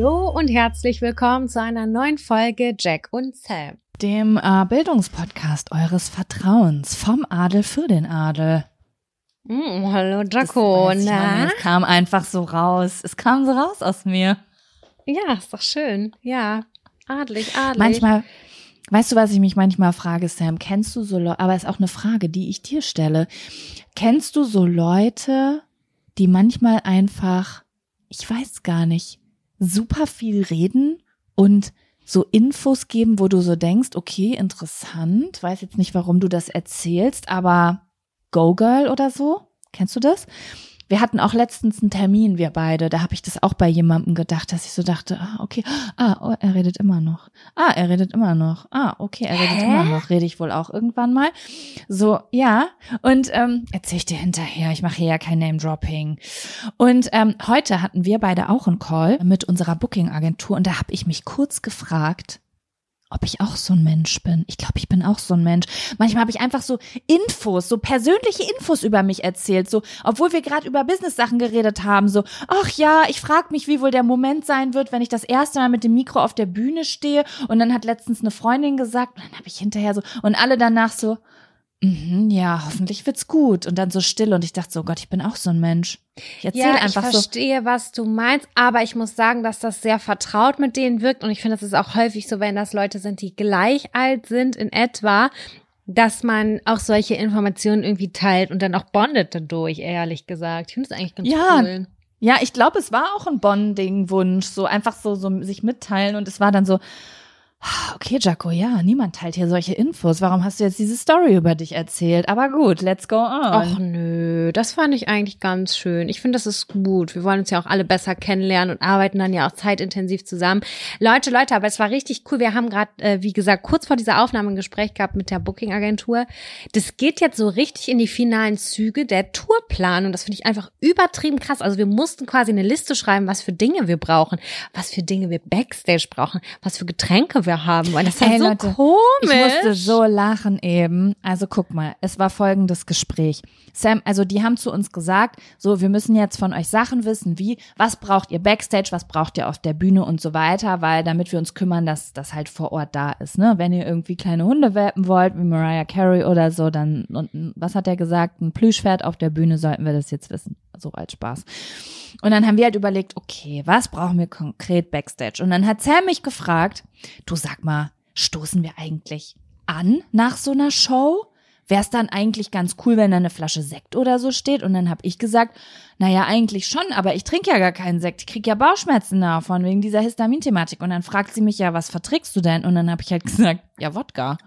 Hallo und herzlich willkommen zu einer neuen Folge Jack und Sam. Dem äh, Bildungspodcast eures Vertrauens vom Adel für den Adel. Mm, hallo Jaco, nicht. Es kam einfach so raus. Es kam so raus aus mir. Ja, ist doch schön. Ja, adlig, adlig. Manchmal, weißt du, was ich mich manchmal frage, Sam? Kennst du so Leute, aber ist auch eine Frage, die ich dir stelle. Kennst du so Leute, die manchmal einfach, ich weiß gar nicht, super viel reden und so Infos geben, wo du so denkst, okay, interessant, weiß jetzt nicht, warum du das erzählst, aber Go Girl oder so? Kennst du das? Wir hatten auch letztens einen Termin, wir beide. Da habe ich das auch bei jemandem gedacht, dass ich so dachte, ah, okay, ah, oh, er redet immer noch. Ah, er redet immer noch. Ah, okay, er redet Hä? immer noch. Rede ich wohl auch irgendwann mal. So, ja. Und ähm, erzähl ich dir hinterher. Ich mache hier ja kein Name-Dropping. Und ähm, heute hatten wir beide auch einen Call mit unserer Booking-Agentur und da habe ich mich kurz gefragt, ob ich auch so ein Mensch bin. Ich glaube, ich bin auch so ein Mensch. Manchmal habe ich einfach so Infos, so persönliche Infos über mich erzählt, so obwohl wir gerade über Business-Sachen geredet haben, so ach ja, ich frage mich, wie wohl der Moment sein wird, wenn ich das erste Mal mit dem Mikro auf der Bühne stehe und dann hat letztens eine Freundin gesagt und dann habe ich hinterher so und alle danach so mhm, ja, hoffentlich wird's gut und dann so still und ich dachte so, oh Gott, ich bin auch so ein Mensch. Ich erzähle ja, ich einfach so verstehe, was du meinst, aber ich muss sagen, dass das sehr vertraut mit denen wirkt und ich finde, das ist auch häufig so, wenn das Leute sind, die gleich alt sind in etwa, dass man auch solche Informationen irgendwie teilt und dann auch bondet dadurch, ehrlich gesagt. Ich finde das eigentlich ganz Ja, cool. Ja, ich glaube, es war auch ein Bonding-Wunsch, so einfach so, so sich mitteilen und es war dann so, okay, Jaco, ja, niemand teilt hier solche Infos. Warum hast du jetzt diese Story über dich erzählt? Aber gut, let's go on. Ach nö, das fand ich eigentlich ganz schön. Ich finde, das ist gut. Wir wollen uns ja auch alle besser kennenlernen und arbeiten dann ja auch zeitintensiv zusammen. Leute, Leute, aber es war richtig cool. Wir haben gerade, äh, wie gesagt, kurz vor dieser Aufnahme ein Gespräch gehabt mit der Booking-Agentur. Das geht jetzt so richtig in die finalen Züge der Tourplanung. Das finde ich einfach übertrieben krass. Also wir mussten quasi eine Liste schreiben, was für Dinge wir brauchen, was für Dinge wir Backstage brauchen, was für Getränke wir haben wollen. Das war Ey, so Leute, komisch. Ich musste so lachen eben. Also guck mal, es war folgendes Gespräch. Sam, also die haben zu uns gesagt, so, wir müssen jetzt von euch Sachen wissen, wie, was braucht ihr Backstage, was braucht ihr auf der Bühne und so weiter, weil damit wir uns kümmern, dass das halt vor Ort da ist, ne? Wenn ihr irgendwie kleine Hunde welpen wollt, wie Mariah Carey oder so, dann, und was hat er gesagt? Ein Plüschpferd auf der Bühne, sollten wir das jetzt wissen. So als Spaß. Und dann haben wir halt überlegt, okay, was brauchen wir konkret Backstage? Und dann hat Sam mich gefragt, du sag mal, stoßen wir eigentlich an nach so einer Show? Wäre es dann eigentlich ganz cool, wenn da eine Flasche Sekt oder so steht? Und dann habe ich gesagt, naja, eigentlich schon, aber ich trinke ja gar keinen Sekt. Ich krieg ja Bauchschmerzen davon wegen dieser Histaminthematik. Und dann fragt sie mich ja, was verträgst du denn? Und dann habe ich halt gesagt, ja, Wodka.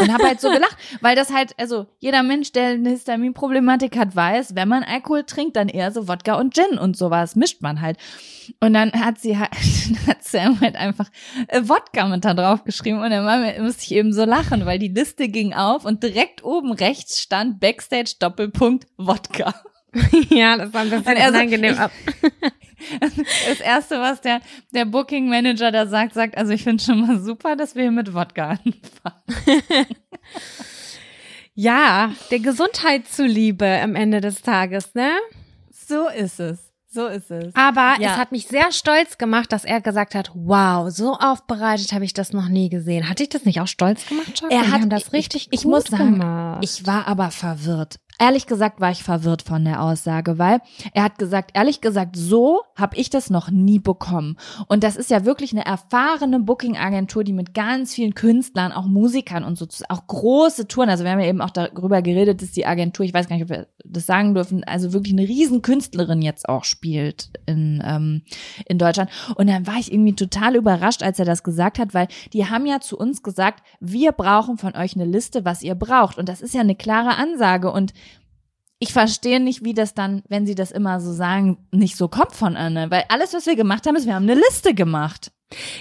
Und habe halt so gelacht, weil das halt, also jeder Mensch, der eine Histaminproblematik hat, weiß, wenn man Alkohol trinkt, dann eher so Wodka und Gin und sowas mischt man halt. Und dann hat sie halt, hat Sam halt einfach äh, Wodka mit da drauf geschrieben und dann musste ich eben so lachen, weil die Liste ging auf und direkt oben rechts stand Backstage Doppelpunkt Wodka. ja, das war ein bisschen unangenehm. So, das erste, was der, der Booking Manager da sagt, sagt, also ich finde schon mal super, dass wir hier mit Wodka anfangen. ja, der Gesundheit zuliebe am Ende des Tages, ne? So ist es. So ist es. Aber ja. es hat mich sehr stolz gemacht, dass er gesagt hat, wow, so aufbereitet habe ich das noch nie gesehen. Hat dich das nicht auch stolz gemacht, Chuck? Er hat das richtig ich, ich muss sagen, gemacht. Ich war aber verwirrt. Ehrlich gesagt war ich verwirrt von der Aussage, weil er hat gesagt, ehrlich gesagt, so habe ich das noch nie bekommen. Und das ist ja wirklich eine erfahrene Booking-Agentur, die mit ganz vielen Künstlern, auch Musikern und so, auch große Touren, also wir haben ja eben auch darüber geredet, dass die Agentur, ich weiß gar nicht, ob wir das sagen dürfen, also wirklich eine riesen Künstlerin jetzt auch spielt in, ähm, in Deutschland. Und dann war ich irgendwie total überrascht, als er das gesagt hat, weil die haben ja zu uns gesagt, wir brauchen von euch eine Liste, was ihr braucht. Und das ist ja eine klare Ansage. Und ich verstehe nicht, wie das dann, wenn sie das immer so sagen, nicht so kommt von Anne. Weil alles, was wir gemacht haben, ist, wir haben eine Liste gemacht.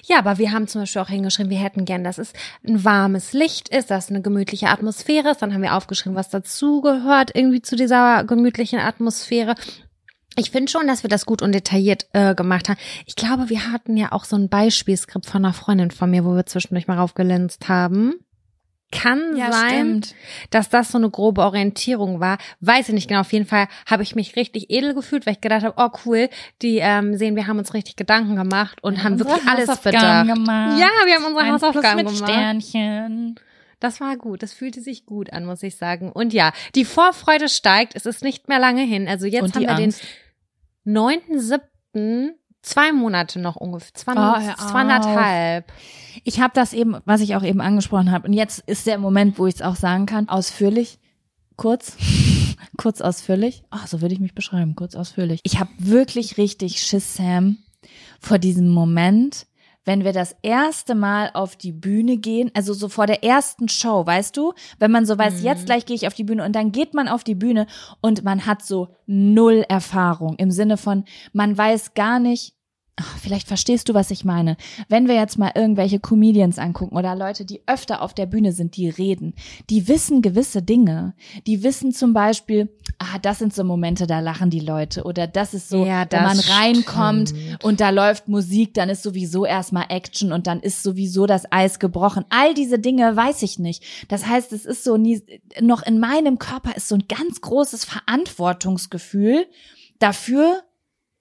Ja, aber wir haben zum Beispiel auch hingeschrieben, wir hätten gern, dass es ein warmes Licht ist, dass es eine gemütliche Atmosphäre ist. Dann haben wir aufgeschrieben, was dazugehört irgendwie zu dieser gemütlichen Atmosphäre. Ich finde schon, dass wir das gut und detailliert äh, gemacht haben. Ich glaube, wir hatten ja auch so ein Beispielskript von einer Freundin von mir, wo wir zwischendurch mal raufgelinst haben. Kann ja, sein, stimmt. dass das so eine grobe Orientierung war. Weiß ich nicht genau. Auf jeden Fall habe ich mich richtig edel gefühlt, weil ich gedacht habe, oh cool, die ähm, sehen, wir haben uns richtig Gedanken gemacht und haben wirklich alles bedacht. Gemacht. Ja, wir haben unsere Ein Hausaufgaben mit gemacht. Sternchen. Das war gut. Das fühlte sich gut an, muss ich sagen. Und ja, die Vorfreude steigt. Es ist nicht mehr lange hin. Also jetzt haben wir Angst. den 9.7 zwei Monate noch ungefähr, zwei, oh, zweieinhalb. Ich habe das eben, was ich auch eben angesprochen habe. Und jetzt ist der Moment, wo ich es auch sagen kann, ausführlich, kurz, kurz ausführlich. Ach, so würde ich mich beschreiben, kurz ausführlich. Ich habe wirklich richtig Schiss, Sam, vor diesem Moment, wenn wir das erste Mal auf die Bühne gehen, also so vor der ersten Show, weißt du, wenn man so weiß, mhm. jetzt gleich gehe ich auf die Bühne und dann geht man auf die Bühne und man hat so null Erfahrung im Sinne von, man weiß gar nicht, Ach, vielleicht verstehst du, was ich meine. Wenn wir jetzt mal irgendwelche Comedians angucken oder Leute, die öfter auf der Bühne sind, die reden, die wissen gewisse Dinge. Die wissen zum Beispiel, ah, das sind so Momente, da lachen die Leute. Oder das ist so, ja, das wenn man reinkommt stimmt. und da läuft Musik, dann ist sowieso erstmal Action und dann ist sowieso das Eis gebrochen. All diese Dinge weiß ich nicht. Das heißt, es ist so nie, noch in meinem Körper ist so ein ganz großes Verantwortungsgefühl dafür,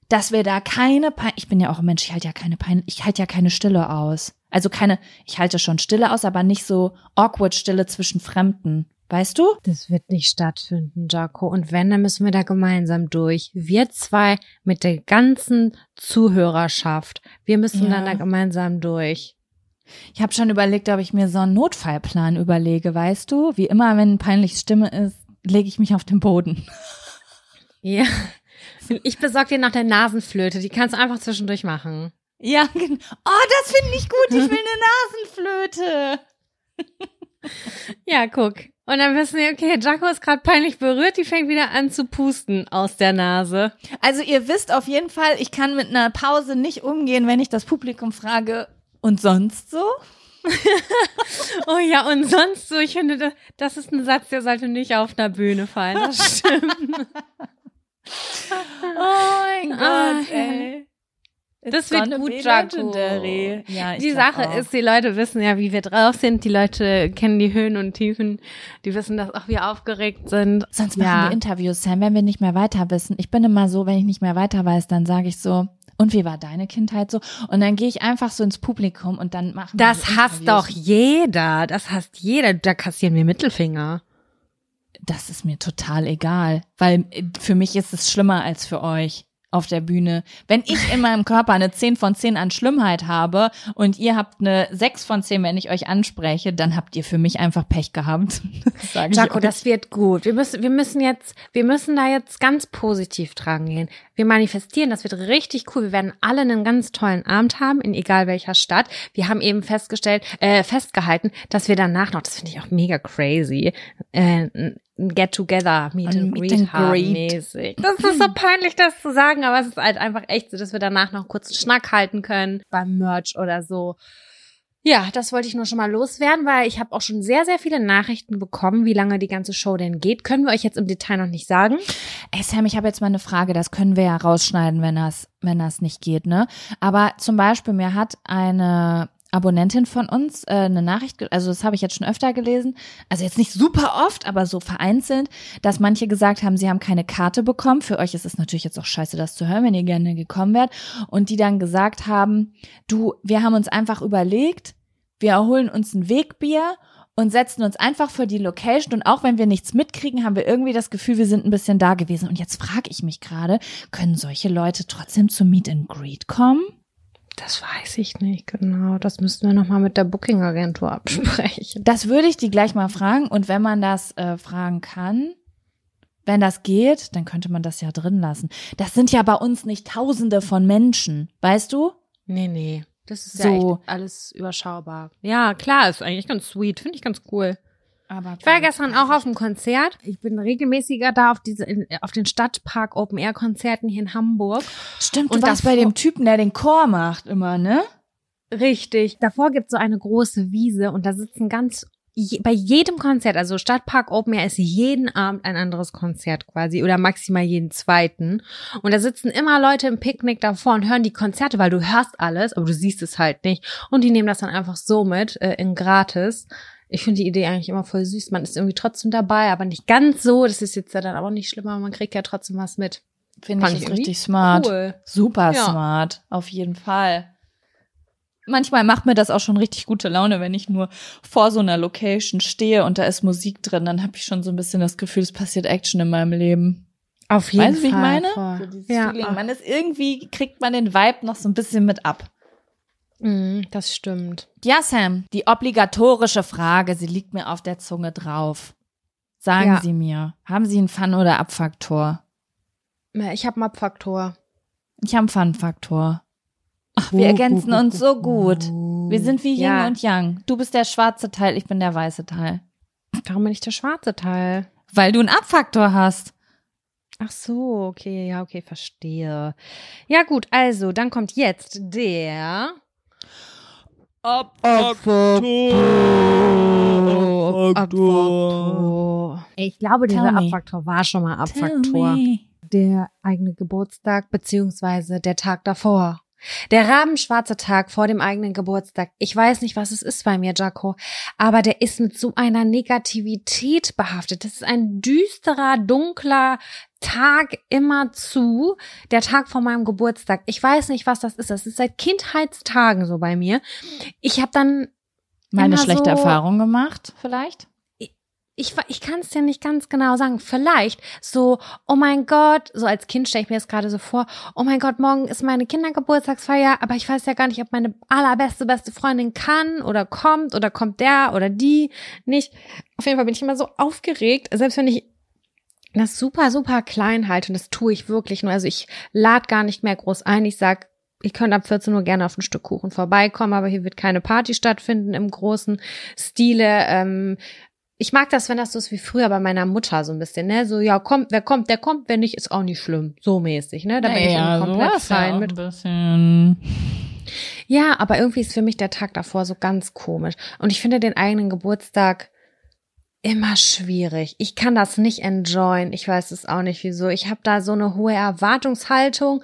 dass wir da keine Pein ich bin ja auch ein Mensch, ich halte ja keine Pein ich halte ja keine Stille aus. Also keine, ich halte schon Stille aus, aber nicht so awkward Stille zwischen Fremden. Weißt du? Das wird nicht stattfinden, Jaco. Und wenn, dann müssen wir da gemeinsam durch. Wir zwei mit der ganzen Zuhörerschaft. Wir müssen ja. dann da gemeinsam durch. Ich habe schon überlegt, ob ich mir so einen Notfallplan überlege, weißt du? Wie immer, wenn peinlich Stimme ist, lege ich mich auf den Boden. Ja, ich besorge dir noch der Nasenflöte. Die kannst du einfach zwischendurch machen. Ja, genau. Oh, das finde ich gut. Ich will eine Nasenflöte. ja, guck. Und dann wissen wir, okay, Jaco ist gerade peinlich berührt, die fängt wieder an zu pusten aus der Nase. Also ihr wisst auf jeden Fall, ich kann mit einer Pause nicht umgehen, wenn ich das Publikum frage, und sonst so? oh ja, und sonst so, ich finde, das, das ist ein Satz, der sollte nicht auf einer Bühne fallen. Das stimmt oh mein Gott, ey. das wird gut, Jaco. Ja, die Sache auch. ist, die Leute wissen ja, wie wir drauf sind. Die Leute kennen die Höhen und Tiefen. Die wissen, dass auch wir aufgeregt sind. Sonst machen ja. wir Interviews, Sam, wenn wir nicht mehr weiter wissen. Ich bin immer so, wenn ich nicht mehr weiter weiß, dann sage ich so, und wie war deine Kindheit so? Und dann gehe ich einfach so ins Publikum und dann machen wir Das hasst doch jeder. Das hasst jeder. Da kassieren wir Mittelfinger das ist mir total egal, weil äh, für mich ist es schlimmer als für euch. auf der Bühne. Wenn ich in meinem Körper eine 10 von 10 an Schlimmheit habe und ihr habt eine 6 von 10, wenn ich euch anspreche, dann habt ihr für mich einfach Pech gehabt. Das Jaco, das wird gut. Wir müssen, wir müssen jetzt, wir müssen da jetzt ganz positiv dran gehen. Wir manifestieren, das wird richtig cool. Wir werden alle einen ganz tollen Abend haben, in egal welcher Stadt. Wir haben eben festgestellt, äh, festgehalten, dass wir danach noch, das finde ich auch mega crazy, äh, Get-Together, Meet and Greet, meet and greet. mäßig. Das ist so peinlich, das zu sagen, aber es ist halt einfach echt so, dass wir danach noch kurz einen Schnack halten können beim Merch oder so. Ja, das wollte ich nur schon mal loswerden, weil ich habe auch schon sehr, sehr viele Nachrichten bekommen, wie lange die ganze Show denn geht. Können wir euch jetzt im Detail noch nicht sagen. Ey Sam, ich habe jetzt mal eine Frage, das können wir ja rausschneiden, wenn das, wenn das nicht geht, ne? Aber zum Beispiel, mir hat eine Abonnentin von uns äh, eine Nachricht, also das habe ich jetzt schon öfter gelesen, also jetzt nicht super oft, aber so vereinzelt, dass manche gesagt haben, sie haben keine Karte bekommen. Für euch ist es natürlich jetzt auch scheiße, das zu hören, wenn ihr gerne gekommen wärt. Und die dann gesagt haben, du, wir haben uns einfach überlegt, wir erholen uns ein Wegbier und setzen uns einfach vor die Location und auch wenn wir nichts mitkriegen, haben wir irgendwie das Gefühl, wir sind ein bisschen da gewesen. Und jetzt frage ich mich gerade, können solche Leute trotzdem zum Meet and Greet kommen? Das weiß ich nicht genau. Das müssten wir nochmal mit der Booking-Agentur absprechen. Das würde ich die gleich mal fragen. Und wenn man das äh, fragen kann, wenn das geht, dann könnte man das ja drin lassen. Das sind ja bei uns nicht Tausende von Menschen, weißt du? Nee, nee. Das ist so. ja alles überschaubar. Ja, klar, ist eigentlich ganz sweet. Finde ich ganz cool. Aber ich war ja gestern auch auf dem Konzert. Ich bin regelmäßiger da auf diese auf den Stadtpark Open Air Konzerten hier in Hamburg. Stimmt, und das bei dem Typen, der den Chor macht immer, ne? Richtig. Davor gibt's so eine große Wiese und da sitzen ganz bei jedem Konzert, also Stadtpark Open Air ist jeden Abend ein anderes Konzert quasi oder maximal jeden zweiten. Und da sitzen immer Leute im Picknick davor und hören die Konzerte, weil du hörst alles, aber du siehst es halt nicht. Und die nehmen das dann einfach so mit, äh, in gratis. Ich finde die Idee eigentlich immer voll süß. Man ist irgendwie trotzdem dabei, aber nicht ganz so. Das ist jetzt ja dann auch nicht schlimmer. Man kriegt ja trotzdem was mit. Finde ich, ich richtig smart. Cool. Super ja. smart. Auf jeden Fall manchmal macht mir das auch schon richtig gute Laune, wenn ich nur vor so einer Location stehe und da ist Musik drin, dann habe ich schon so ein bisschen das Gefühl, es passiert Action in meinem Leben. Auf jeden weißt, Fall. Weißt du, wie ich meine? So ja. Feeling. Man ist irgendwie, kriegt man den Vibe noch so ein bisschen mit ab. Mm, das stimmt. Ja, Sam, die obligatorische Frage, sie liegt mir auf der Zunge drauf. Sagen ja. Sie mir, haben Sie einen Fun- oder Abfaktor? Ich habe einen Abfaktor. Ich habe einen Fun-Faktor. Ach, wir ergänzen uns so gut. Wir sind wie Yin ja. und Yang. Du bist der schwarze Teil, ich bin der weiße Teil. Warum bin ich der schwarze Teil? Weil du einen Abfaktor hast. Ach so, okay, ja, okay, verstehe. Ja, gut, also, dann kommt jetzt der Abfaktor. Abfaktor. Ich glaube, dieser Abfaktor war schon mal Abfaktor. Der eigene Geburtstag beziehungsweise der Tag davor. Der rabenschwarze Tag vor dem eigenen Geburtstag. Ich weiß nicht, was es ist bei mir, Jaco, aber der ist mit so einer Negativität behaftet. Das ist ein düsterer, dunkler Tag immer zu, der Tag vor meinem Geburtstag. Ich weiß nicht, was das ist. Das ist seit Kindheitstagen so bei mir. Ich habe dann meine schlechte so, Erfahrung gemacht, vielleicht ich, ich kann es dir nicht ganz genau sagen. Vielleicht so, oh mein Gott, so als Kind stelle ich mir das gerade so vor, oh mein Gott, morgen ist meine Kindergeburtstagsfeier, aber ich weiß ja gar nicht, ob meine allerbeste, beste Freundin kann oder kommt oder kommt der oder die nicht. Auf jeden Fall bin ich immer so aufgeregt, selbst wenn ich das super, super klein halte und das tue ich wirklich nur. Also ich lade gar nicht mehr groß ein. Ich sag, ich könnte ab 14 Uhr gerne auf ein Stück Kuchen vorbeikommen, aber hier wird keine Party stattfinden im großen Stile. Ähm, ich mag das, wenn das so ist wie früher bei meiner Mutter so ein bisschen, ne? So, ja, kommt, wer kommt, der kommt, wer nicht, ist auch nicht schlimm. So mäßig, ne? Da bin ja, ich komplett fein ja mit. Bisschen. Ja, aber irgendwie ist für mich der Tag davor so ganz komisch. Und ich finde den eigenen Geburtstag immer schwierig. Ich kann das nicht enjoyen. Ich weiß es auch nicht wieso. Ich habe da so eine hohe Erwartungshaltung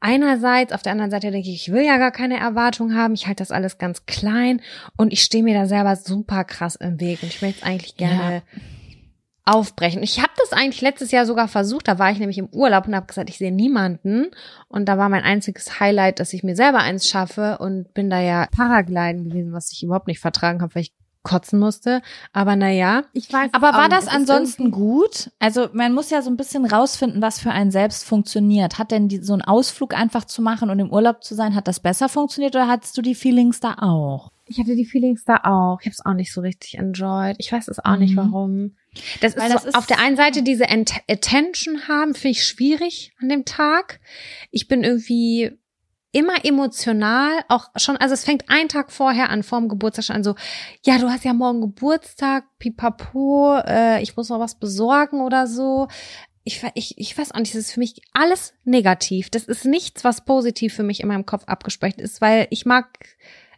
einerseits, auf der anderen Seite denke ich, ich will ja gar keine Erwartung haben, ich halte das alles ganz klein und ich stehe mir da selber super krass im Weg und ich möchte es eigentlich gerne ja. aufbrechen. Ich habe das eigentlich letztes Jahr sogar versucht, da war ich nämlich im Urlaub und habe gesagt, ich sehe niemanden und da war mein einziges Highlight, dass ich mir selber eins schaffe und bin da ja Paragliden gewesen, was ich überhaupt nicht vertragen habe, weil ich kotzen musste. Aber naja, ich weiß. Aber war das ansonsten gut? Also man muss ja so ein bisschen rausfinden, was für einen selbst funktioniert. Hat denn die, so ein Ausflug einfach zu machen und im Urlaub zu sein, hat das besser funktioniert oder hattest du die Feelings da auch? Ich hatte die Feelings da auch. Ich habe es auch nicht so richtig enjoyed. Ich weiß es auch mhm. nicht, warum. Das ist, das so, ist auf der einen Seite diese Attention haben, finde ich schwierig an dem Tag. Ich bin irgendwie immer emotional, auch schon, also es fängt einen Tag vorher an, vorm Geburtstag schon an, so, ja, du hast ja morgen Geburtstag, pipapo, äh, ich muss noch was besorgen oder so. Ich, ich, ich weiß auch nicht, das ist für mich alles negativ. Das ist nichts, was positiv für mich in meinem Kopf abgespeichert ist, weil ich mag,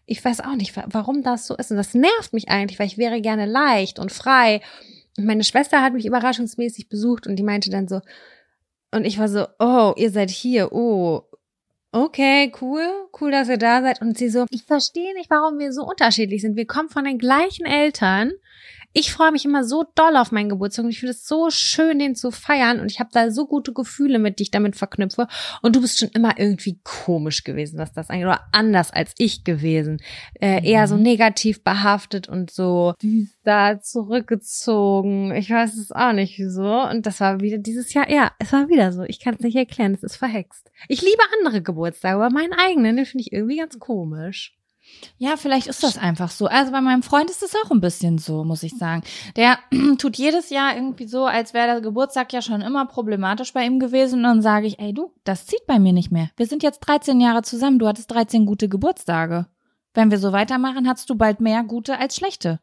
ich weiß auch nicht, warum das so ist. Und das nervt mich eigentlich, weil ich wäre gerne leicht und frei. Und meine Schwester hat mich überraschungsmäßig besucht und die meinte dann so, und ich war so, oh, ihr seid hier, oh, okay, cool, cool, dass ihr da seid. Und sie so, ich verstehe nicht, warum wir so unterschiedlich sind. Wir kommen von den gleichen Eltern. Ich freue mich immer so doll auf meinen Geburtstag und ich finde es so schön, den zu feiern und ich habe da so gute Gefühle mit, die ich damit verknüpfe. Und du bist schon immer irgendwie komisch gewesen, was das eigentlich oder anders als ich gewesen, äh, mhm. eher so negativ behaftet und so da zurückgezogen. Ich weiß es auch nicht wieso. Und das war wieder dieses Jahr, ja, es war wieder so. Ich kann es nicht erklären, es ist verhext. Ich liebe andere Geburtstage, aber meinen eigenen, den finde ich irgendwie ganz komisch. Ja, vielleicht ist das einfach so. Also bei meinem Freund ist es auch ein bisschen so, muss ich sagen. Der tut jedes Jahr irgendwie so, als wäre der Geburtstag ja schon immer problematisch bei ihm gewesen. Und dann sage ich, ey du, das zieht bei mir nicht mehr. Wir sind jetzt 13 Jahre zusammen. Du hattest 13 gute Geburtstage. Wenn wir so weitermachen, hast du bald mehr gute als schlechte.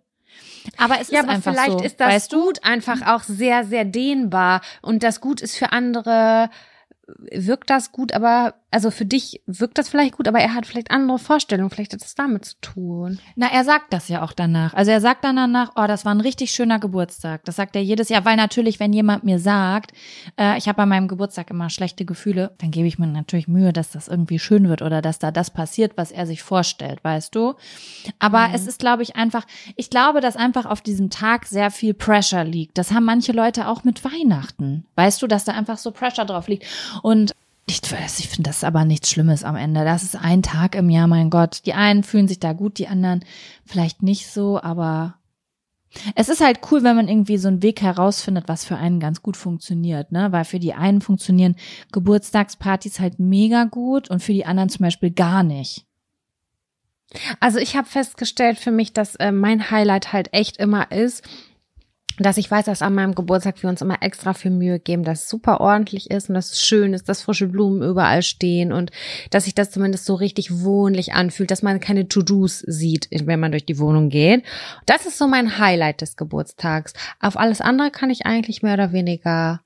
Aber es ja, ist aber einfach vielleicht so, ist das weißt Gut du? einfach auch sehr, sehr dehnbar. Und das Gut ist für andere wirkt das gut, aber also für dich wirkt das vielleicht gut, aber er hat vielleicht andere Vorstellungen, vielleicht hat das damit zu tun. Na, er sagt das ja auch danach. Also er sagt dann danach, oh, das war ein richtig schöner Geburtstag. Das sagt er jedes Jahr, weil natürlich, wenn jemand mir sagt, äh, ich habe bei meinem Geburtstag immer schlechte Gefühle, dann gebe ich mir natürlich Mühe, dass das irgendwie schön wird oder dass da das passiert, was er sich vorstellt, weißt du? Aber mhm. es ist, glaube ich, einfach, ich glaube, dass einfach auf diesem Tag sehr viel Pressure liegt. Das haben manche Leute auch mit Weihnachten. Weißt du, dass da einfach so Pressure drauf liegt. Und ich weiß, ich finde das aber nichts Schlimmes am Ende. Das ist ein Tag im Jahr, mein Gott. Die einen fühlen sich da gut, die anderen vielleicht nicht so, aber es ist halt cool, wenn man irgendwie so einen Weg herausfindet, was für einen ganz gut funktioniert, ne? Weil für die einen funktionieren Geburtstagspartys halt mega gut und für die anderen zum Beispiel gar nicht. Also ich habe festgestellt für mich, dass äh, mein Highlight halt echt immer ist, dass ich weiß, dass an meinem Geburtstag wir uns immer extra viel Mühe geben, dass es super ordentlich ist und dass es schön ist, dass frische Blumen überall stehen und dass sich das zumindest so richtig wohnlich anfühlt, dass man keine To-Dos sieht, wenn man durch die Wohnung geht. Das ist so mein Highlight des Geburtstags. Auf alles andere kann ich eigentlich mehr oder weniger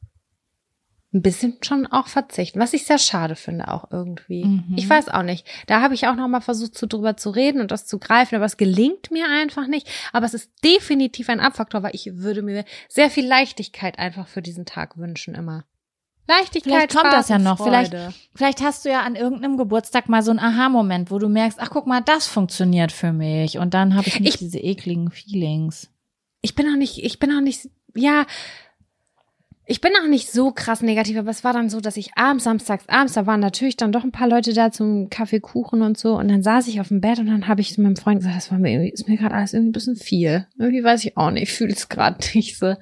ein bisschen schon auch verzichten, was ich sehr schade finde auch irgendwie. Mhm. Ich weiß auch nicht. Da habe ich auch noch mal versucht, zu drüber zu reden und das zu greifen, aber es gelingt mir einfach nicht. Aber es ist definitiv ein Abfaktor, weil ich würde mir sehr viel Leichtigkeit einfach für diesen Tag wünschen immer. Leichtigkeit. Vielleicht kommt Spaß das ja noch. Vielleicht, vielleicht hast du ja an irgendeinem Geburtstag mal so einen Aha-Moment, wo du merkst, ach guck mal, das funktioniert für mich. Und dann habe ich nicht ich, diese ekligen Feelings. Ich bin auch nicht, ich bin auch nicht, ja, ich bin auch nicht so krass negativ, aber es war dann so, dass ich abends, samstags abends, da waren natürlich dann doch ein paar Leute da zum Kaffeekuchen und so. Und dann saß ich auf dem Bett und dann habe ich zu meinem Freund gesagt, das war mir irgendwie, ist mir gerade alles irgendwie ein bisschen viel. Irgendwie weiß ich auch nicht, fühle es gerade nicht so.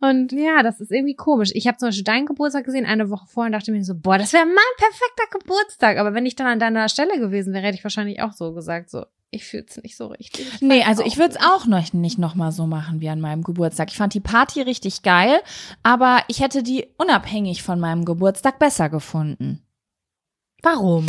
Und ja, das ist irgendwie komisch. Ich habe zum Beispiel deinen Geburtstag gesehen, eine Woche vorher und dachte mir so, boah, das wäre mein perfekter Geburtstag. Aber wenn ich dann an deiner Stelle gewesen wäre, hätte ich wahrscheinlich auch so gesagt, so, ich fühle es nicht so richtig. Ich nee, also ich würde es auch noch nicht noch mal so machen wie an meinem Geburtstag. Ich fand die Party richtig geil, aber ich hätte die unabhängig von meinem Geburtstag besser gefunden. Warum?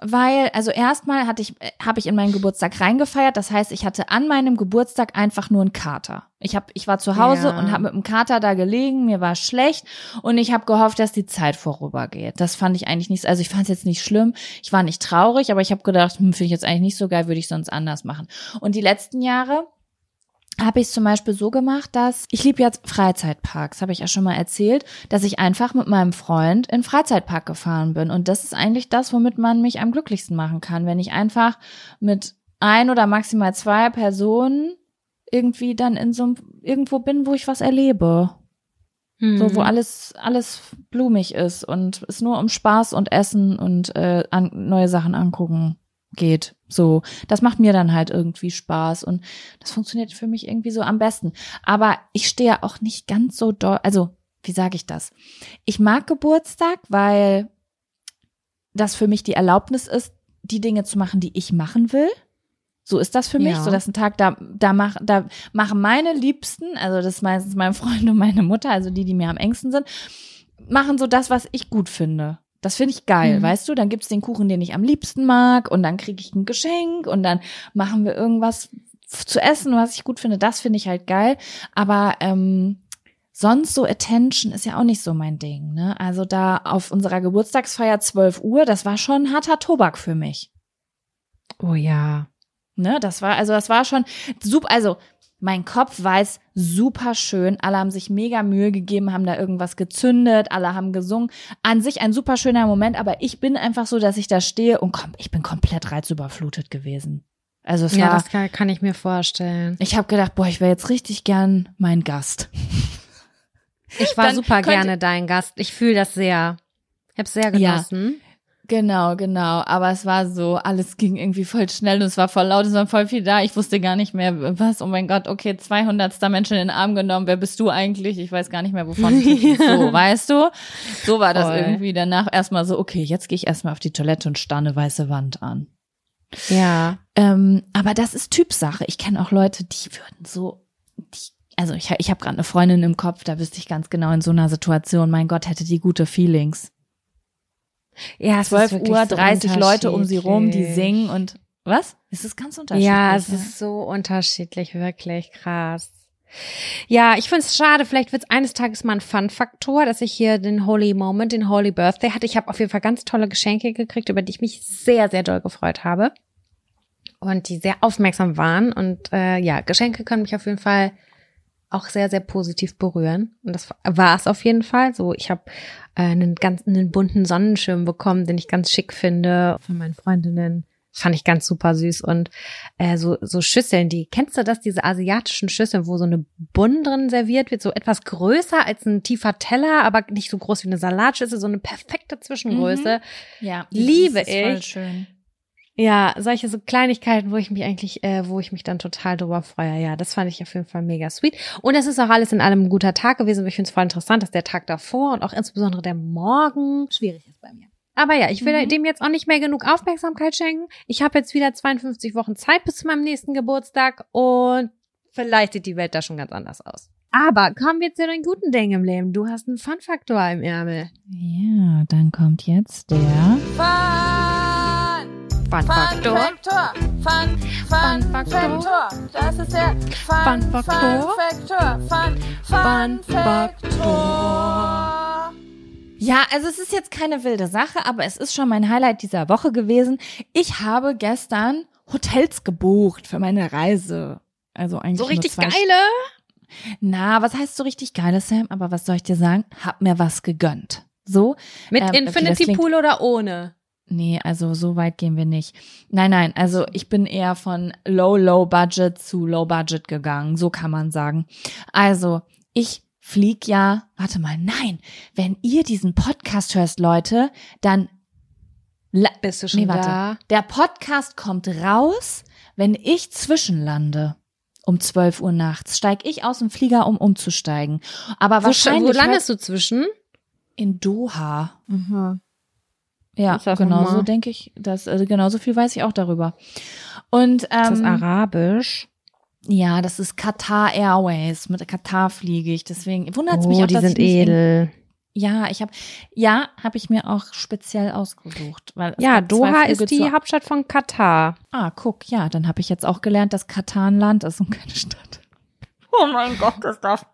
Weil also erstmal hatte ich äh, habe ich in meinen Geburtstag reingefeiert, das heißt, ich hatte an meinem Geburtstag einfach nur einen Kater. Ich habe ich war zu Hause ja. und habe mit dem Kater da gelegen, mir war schlecht und ich habe gehofft, dass die Zeit vorübergeht. Das fand ich eigentlich nicht, also ich fand es jetzt nicht schlimm, ich war nicht traurig, aber ich habe gedacht, hm, finde ich jetzt eigentlich nicht so geil, würde ich sonst anders machen. Und die letzten Jahre habe ich es zum Beispiel so gemacht, dass ich liebe jetzt Freizeitparks, habe ich ja schon mal erzählt, dass ich einfach mit meinem Freund in Freizeitpark gefahren bin. Und das ist eigentlich das, womit man mich am glücklichsten machen kann, wenn ich einfach mit ein oder maximal zwei Personen irgendwie dann in so irgendwo bin, wo ich was erlebe. Hm. So, wo alles, alles blumig ist und es nur um Spaß und Essen und äh, an, neue Sachen angucken geht. So, das macht mir dann halt irgendwie Spaß und das funktioniert für mich irgendwie so am besten. Aber ich stehe auch nicht ganz so doll, also wie sage ich das? Ich mag Geburtstag, weil das für mich die Erlaubnis ist, die Dinge zu machen, die ich machen will. So ist das für mich. Ja. So, dass ein Tag, da, da, mach, da machen meine Liebsten, also das ist meistens mein Freund und meine Mutter, also die, die mir am engsten sind, machen so das, was ich gut finde. Das finde ich geil, Mhm. weißt du? Dann gibt's den Kuchen, den ich am liebsten mag und dann kriege ich ein Geschenk und dann machen wir irgendwas zu essen, was ich gut finde. Das finde ich halt geil. Aber ähm, sonst so Attention ist ja auch nicht so mein Ding. Ne? Also da auf unserer Geburtstagsfeier 12 Uhr, das war schon harter Tobak für mich. Oh ja. Ne, das war, also das war schon super, also mein Kopf weiß super schön. Alle haben sich mega Mühe gegeben, haben da irgendwas gezündet, alle haben gesungen. An sich ein super schöner Moment, aber ich bin einfach so, dass ich da stehe und komm, ich bin komplett reizüberflutet gewesen. Also es Ja, war, das kann, kann ich mir vorstellen. ich habe gedacht, boah, ich wäre jetzt richtig gern mein Gast. Ich war Dann super könnte- gerne dein Gast. Ich fühle das sehr. Ich habe sehr Ja. Genau, genau. Aber es war so, alles ging irgendwie voll schnell und es war voll laut, es war voll viel da. Ich wusste gar nicht mehr, was, oh mein Gott, okay, 200. Menschen in den Arm genommen. Wer bist du eigentlich? Ich weiß gar nicht mehr, wovon ich so, weißt du? So war das Voll. irgendwie. Danach erstmal so, okay, jetzt gehe ich erstmal auf die Toilette und starre eine weiße Wand an. Ja. Ähm, aber das ist Typsache. Ich kenne auch Leute, die würden so, die, also ich, ich habe gerade eine Freundin im Kopf, da wüsste ich ganz genau in so einer Situation, mein Gott, hätte die gute Feelings. Ja, es 12 ist wirklich Uhr, so 30 Leute um sie rum, die singen und was? Es ist ganz unterschiedlich. Ja, es ist so unterschiedlich, wirklich krass. Ja, ich finde es schade. Vielleicht wird es eines Tages mal ein Fun-Faktor, dass ich hier den Holy Moment, den Holy Birthday hatte. Ich habe auf jeden Fall ganz tolle Geschenke gekriegt, über die ich mich sehr, sehr doll gefreut habe. Und die sehr aufmerksam waren. Und äh, ja, Geschenke können mich auf jeden Fall auch sehr, sehr positiv berühren. Und das war es auf jeden Fall. So, ich habe äh, einen ganz einen bunten Sonnenschirm bekommen, den ich ganz schick finde von meinen Freundinnen. Fand ich ganz super süß. Und äh, so, so Schüsseln, die, kennst du das, diese asiatischen Schüsseln, wo so eine Bun drin serviert wird, so etwas größer als ein tiefer Teller, aber nicht so groß wie eine Salatschüssel, so eine perfekte Zwischengröße. ja, liebe ist voll ich. schön. Ja, solche so Kleinigkeiten, wo ich mich eigentlich, äh, wo ich mich dann total drüber freue. Ja, das fand ich auf jeden Fall mega sweet. Und es ist auch alles in allem ein guter Tag gewesen. Ich finde es voll interessant, dass der Tag davor und auch insbesondere der Morgen schwierig ist bei mir. Aber ja, ich will Mhm. dem jetzt auch nicht mehr genug Aufmerksamkeit schenken. Ich habe jetzt wieder 52 Wochen Zeit bis zu meinem nächsten Geburtstag und vielleicht sieht die Welt da schon ganz anders aus. Aber kommen wir zu den guten Dingen im Leben. Du hast einen Fun-Faktor im Ärmel. Ja, dann kommt jetzt der. Fun Fun-Faktor. Faktor. Fun, Fun Fun Faktor. Faktor. Das ist der Fun, Fun Faktor. Fun Faktor. Fun, Fun Fun Faktor. Ja, also es ist jetzt keine wilde Sache, aber es ist schon mein Highlight dieser Woche gewesen. Ich habe gestern Hotels gebucht für meine Reise. Also eigentlich So richtig geile. Na, was heißt so richtig geiles, Sam? Aber was soll ich dir sagen? Hab mir was gegönnt. So? Mit Ähm, Infinity Pool oder ohne? Nee, also so weit gehen wir nicht. Nein, nein, also ich bin eher von low, low budget zu low budget gegangen. So kann man sagen. Also, ich flieg ja, warte mal, nein, wenn ihr diesen Podcast hörst, Leute, dann Bist du schon Nee, warte. da? Der Podcast kommt raus, wenn ich zwischenlande. Um 12 Uhr nachts steige ich aus dem Flieger, um umzusteigen. Aber Wo, wahrscheinlich wo landest du zwischen? in Doha. Ja, genau so denke ich. Das, also genauso viel weiß ich auch darüber. Und Ist das ähm, Arabisch? ja, das ist Qatar Airways. Mit Katar fliege ich. Deswegen wundert es mich Oh, auch, die dass sind ich edel. Ja, ich habe ja, habe ich mir auch speziell ausgesucht, weil Ja, Doha ist die Hauptstadt von Katar. Ah, guck, ja, dann habe ich jetzt auch gelernt, dass Katar ein Land ist und keine Stadt. Oh mein Gott, das darf.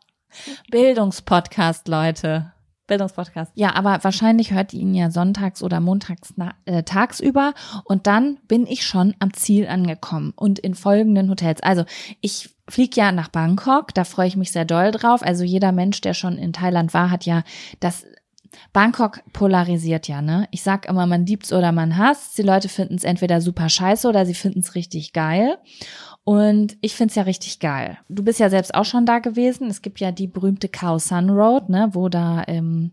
Bildungspodcast, Leute. Bildungspodcast. Ja, aber wahrscheinlich hört ihr ihn ja sonntags oder montags na, äh, tagsüber und dann bin ich schon am Ziel angekommen und in folgenden Hotels. Also ich fliege ja nach Bangkok, da freue ich mich sehr doll drauf. Also jeder Mensch, der schon in Thailand war, hat ja das Bangkok polarisiert ja, ne? Ich sag immer, man liebt's oder man hasst. Die Leute finden es entweder super scheiße oder sie finden es richtig geil. Und ich find's ja richtig geil. Du bist ja selbst auch schon da gewesen. Es gibt ja die berühmte Khao Sun Road, ne, wo da ähm,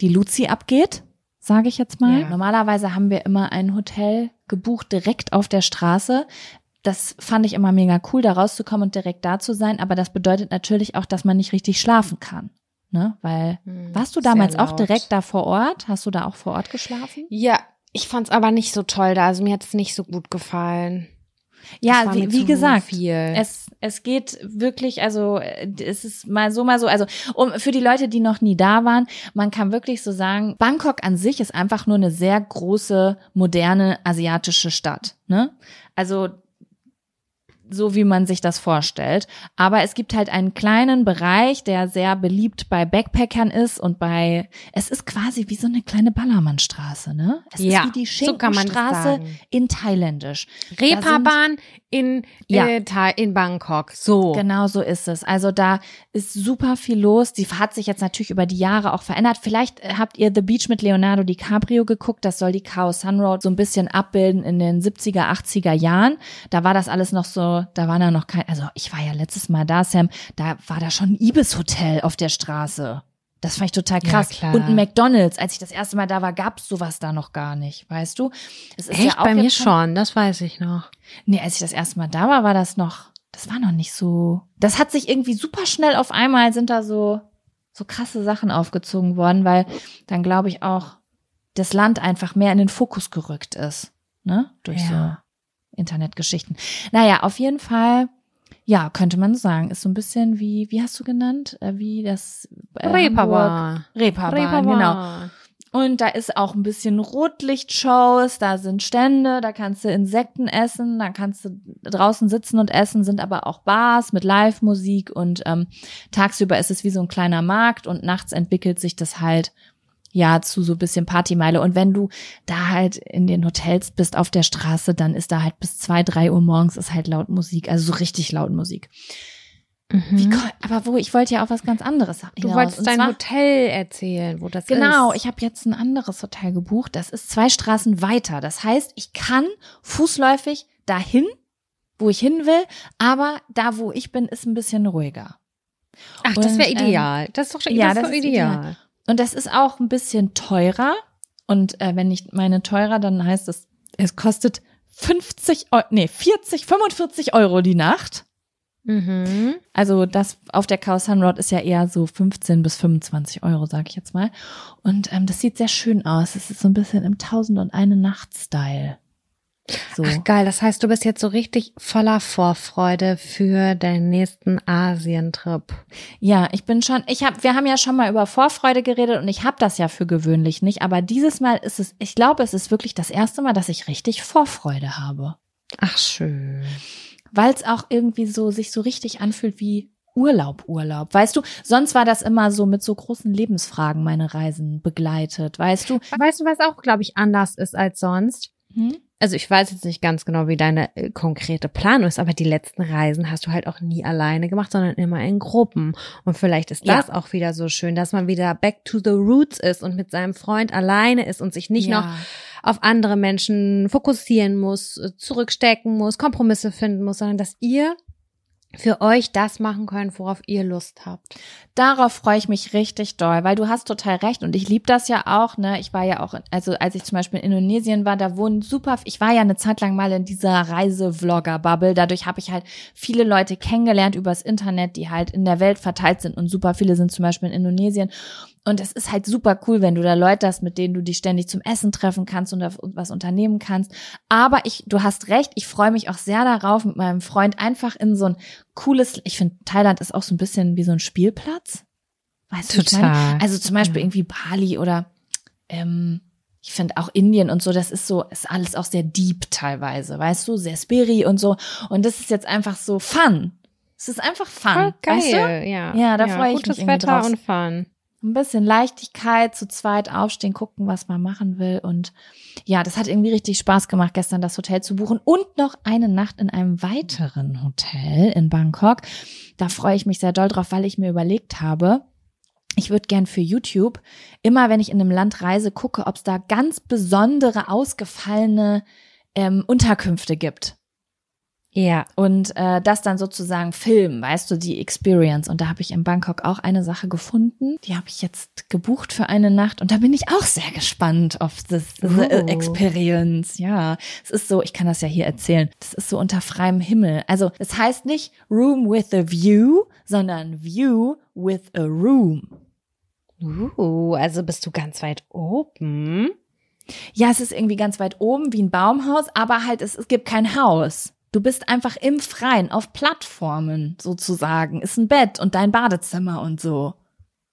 die Luzi abgeht. sage ich jetzt mal. Ja. Normalerweise haben wir immer ein Hotel gebucht direkt auf der Straße. Das fand ich immer mega cool, da rauszukommen und direkt da zu sein. Aber das bedeutet natürlich auch, dass man nicht richtig schlafen kann. Ne? Weil, Hm, warst du damals auch direkt da vor Ort? Hast du da auch vor Ort geschlafen? Ja, ich fand's aber nicht so toll da. Also mir hat's nicht so gut gefallen. Ja, wie, wie gesagt, viel. es, es geht wirklich, also äh, es ist mal so, mal so. Also um, für die Leute, die noch nie da waren, man kann wirklich so sagen, Bangkok an sich ist einfach nur eine sehr große, moderne asiatische Stadt. Ne? Also so wie man sich das vorstellt. Aber es gibt halt einen kleinen Bereich, der sehr beliebt bei Backpackern ist und bei, es ist quasi wie so eine kleine Ballermannstraße, ne? Es Ja, ist wie die so Schinkenstraße sagen. in Thailändisch. Reeperbahn in, Ja. äh, in Bangkok. So. Genau so ist es. Also da ist super viel los. Die hat sich jetzt natürlich über die Jahre auch verändert. Vielleicht äh, habt ihr The Beach mit Leonardo DiCaprio geguckt. Das soll die Khao Sun Road so ein bisschen abbilden in den 70er, 80er Jahren. Da war das alles noch so, da war da noch kein, also ich war ja letztes Mal da, Sam, da war da schon ein Ibis Hotel auf der Straße. Das fand ich total Ja, krass. klar. Und ein McDonalds, als ich das erste Mal da war, gab's sowas da noch gar nicht, weißt du? Es ist Echt? ja auch Bei mir jetzt schon, das weiß ich noch. Nee, als ich das erste Mal da war, war das noch, das war noch nicht so. Das hat sich irgendwie super schnell auf einmal sind da so, so krasse Sachen aufgezogen worden, weil dann glaube ich auch das Land einfach mehr in den Fokus gerückt ist, ne? Durch Ja. so Internetgeschichten. Naja, auf jeden Fall, ja, könnte man sagen, ist so ein bisschen wie, wie hast du genannt? Äh, Wie das äh, Reeperbahn. Reeperbahn, genau. Und da ist auch ein bisschen Rotlichtshows, da sind Stände, da kannst du Insekten essen, da kannst du draußen sitzen und essen, sind aber auch Bars mit Live-Musik und ähm, tagsüber ist es wie so ein kleiner Markt und nachts entwickelt sich das halt ja zu so ein bisschen Partymeile. Und wenn du da halt in den Hotels bist auf der Straße, dann ist da halt bis zwei, drei Uhr morgens ist halt laut Musik, also so richtig laut Musik. Wie, Mhm. ko- aber wo, ich wollte ja auch was ganz anderes Du hinaus. wolltest dein zwar- Hotel erzählen, wo das Genau, ist. ich habe jetzt ein anderes Hotel gebucht. Das ist zwei Straßen weiter. Das heißt, ich kann fußläufig dahin, wo ich hin will, aber da, wo ich bin, ist ein bisschen ruhiger. Ach, das Und, wäre ähm, ideal. das ist doch schon ja, das das ist ideal. Und das ist auch ein bisschen teurer. Und äh, wenn ich meine teurer, dann heißt es, es kostet 50, Eu nee, 40, 45 Euro die Nacht. Mhm. Also das auf der Chaos Sun Road ist ja eher so 15 bis 25 Euro, sag ich jetzt mal. Und ähm, das sieht sehr schön aus. Es ist so ein bisschen im Tausend und eine Nacht-Style. So. Ach geil, das heißt, du bist jetzt so richtig voller Vorfreude für deinen nächsten Asientrip. Ja, ich bin schon, ich habe, wir haben ja schon mal über Vorfreude geredet und ich habe das ja für gewöhnlich nicht, aber dieses Mal ist es, ich glaube, es ist wirklich das erste Mal, dass ich richtig Vorfreude habe. Ach schön. weil es auch irgendwie so sich so richtig anfühlt wie Urlaub, Urlaub. Weißt du, sonst war das immer so mit so großen Lebensfragen meine Reisen begleitet, weißt du? Weißt du, was auch, glaube ich, anders ist als sonst? Hm? Also ich weiß jetzt nicht ganz genau, wie deine äh, konkrete Planung ist, aber die letzten Reisen hast du halt auch nie alleine gemacht, sondern immer in Gruppen. Und vielleicht ist Ja. das auch wieder so schön, dass man wieder back to the roots ist und mit seinem Freund alleine ist und sich nicht Ja. noch auf andere Menschen fokussieren muss, äh, zurückstecken muss, Kompromisse finden muss, sondern dass ihr für euch das machen könnt, worauf ihr Lust habt. Darauf freue ich mich richtig doll, weil du hast total recht und ich liebe das ja auch, ne? Ich war ja auch, also als ich zum Beispiel in Indonesien war, da wohnen super, ich war ja eine Zeit lang mal in dieser Reise-Vlogger-Bubble. Dadurch habe ich halt viele Leute kennengelernt übers Internet, die halt in der Welt verteilt sind und super viele sind zum Beispiel in Indonesien. Und es ist halt super cool, wenn du da Leute hast, mit denen du dich ständig zum Essen treffen kannst und was unternehmen kannst. Aber ich, du hast recht, ich freue mich auch sehr darauf, mit meinem Freund einfach in so ein cooles, ich finde, Thailand ist auch so ein bisschen wie so ein Spielplatz. Weißt du, ich meine? Total. Also zum Beispiel Ja. irgendwie Bali oder ähm, ich finde auch Indien und so, das ist so, ist alles auch sehr deep teilweise, weißt du, sehr spiri und so. Und das ist jetzt einfach so fun. Es ist einfach fun. Voll geil, Weißt du? ja. Ja, da freu ich Gutes mich irgendwie Wetter drauf. und Fun. Ein bisschen Leichtigkeit, zu zweit aufstehen, gucken, was man machen will. Und ja, das hat irgendwie richtig Spaß gemacht, gestern das Hotel zu buchen und noch eine Nacht in einem weiteren Hotel in Bangkok. Da freue ich mich sehr doll drauf, weil ich mir überlegt habe, ich würde gern für YouTube immer, wenn ich in einem Land reise, gucke, ob es da ganz besondere, ausgefallene ähm, Unterkünfte gibt. Ja. und äh, das dann sozusagen filmen, weißt du, die Experience. Und da habe ich in Bangkok auch eine Sache gefunden, die habe ich jetzt gebucht für eine Nacht und da bin ich auch sehr gespannt auf das Oh. Experience. Ja, es ist so, ich kann das ja hier erzählen, das ist so unter freiem Himmel. Also es heißt nicht Room with a View, sondern View with a Room. Uh, also bist du ganz weit oben. Ja, es ist irgendwie ganz weit oben wie ein Baumhaus, aber halt es, es gibt kein Haus. Du bist einfach im Freien, auf Plattformen sozusagen. Ist ein Bett und dein Badezimmer und so.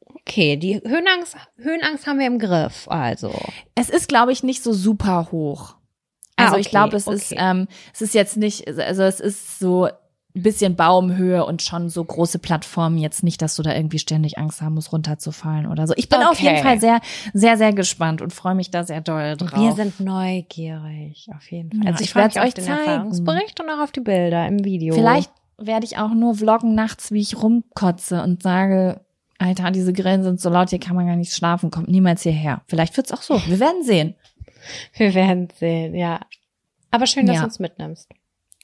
Okay, die Höhenangst, Höhenangst haben wir im Griff, also. Es ist, glaube ich, nicht so super hoch. Ah, Also ich okay, glaube, es ist, okay. ähm, es ist jetzt nicht, also es ist so bisschen Baumhöhe und schon so große Plattformen. Jetzt nicht, dass du da irgendwie ständig Angst haben musst, runterzufallen oder so. Ich bin auf jeden Okay. Fall sehr, sehr, sehr gespannt und freue mich da sehr doll drauf. Wir sind neugierig, auf jeden Fall. Ja, also ich, ich freue werd's mich auf euch den zeigen. Erfahrungsbericht und auch auf die Bilder im Video. Vielleicht werde ich auch nur vloggen nachts, wie ich rumkotze und sage, Alter, diese Grillen sind so laut, hier kann man gar nicht schlafen, kommt niemals hierher. Vielleicht wird's auch so. Wir werden sehen. Wir werden sehen, ja. Aber schön, dass Ja. du uns mitnimmst.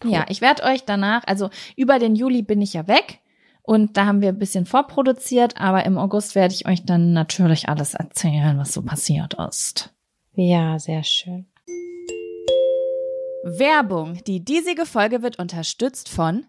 Ja, ich werde euch danach, also über den Juli bin ich ja weg und da haben wir ein bisschen vorproduziert, aber im August werde ich euch dann natürlich alles erzählen, was so passiert ist. Ja, sehr schön. Werbung. Die diesige Folge wird unterstützt von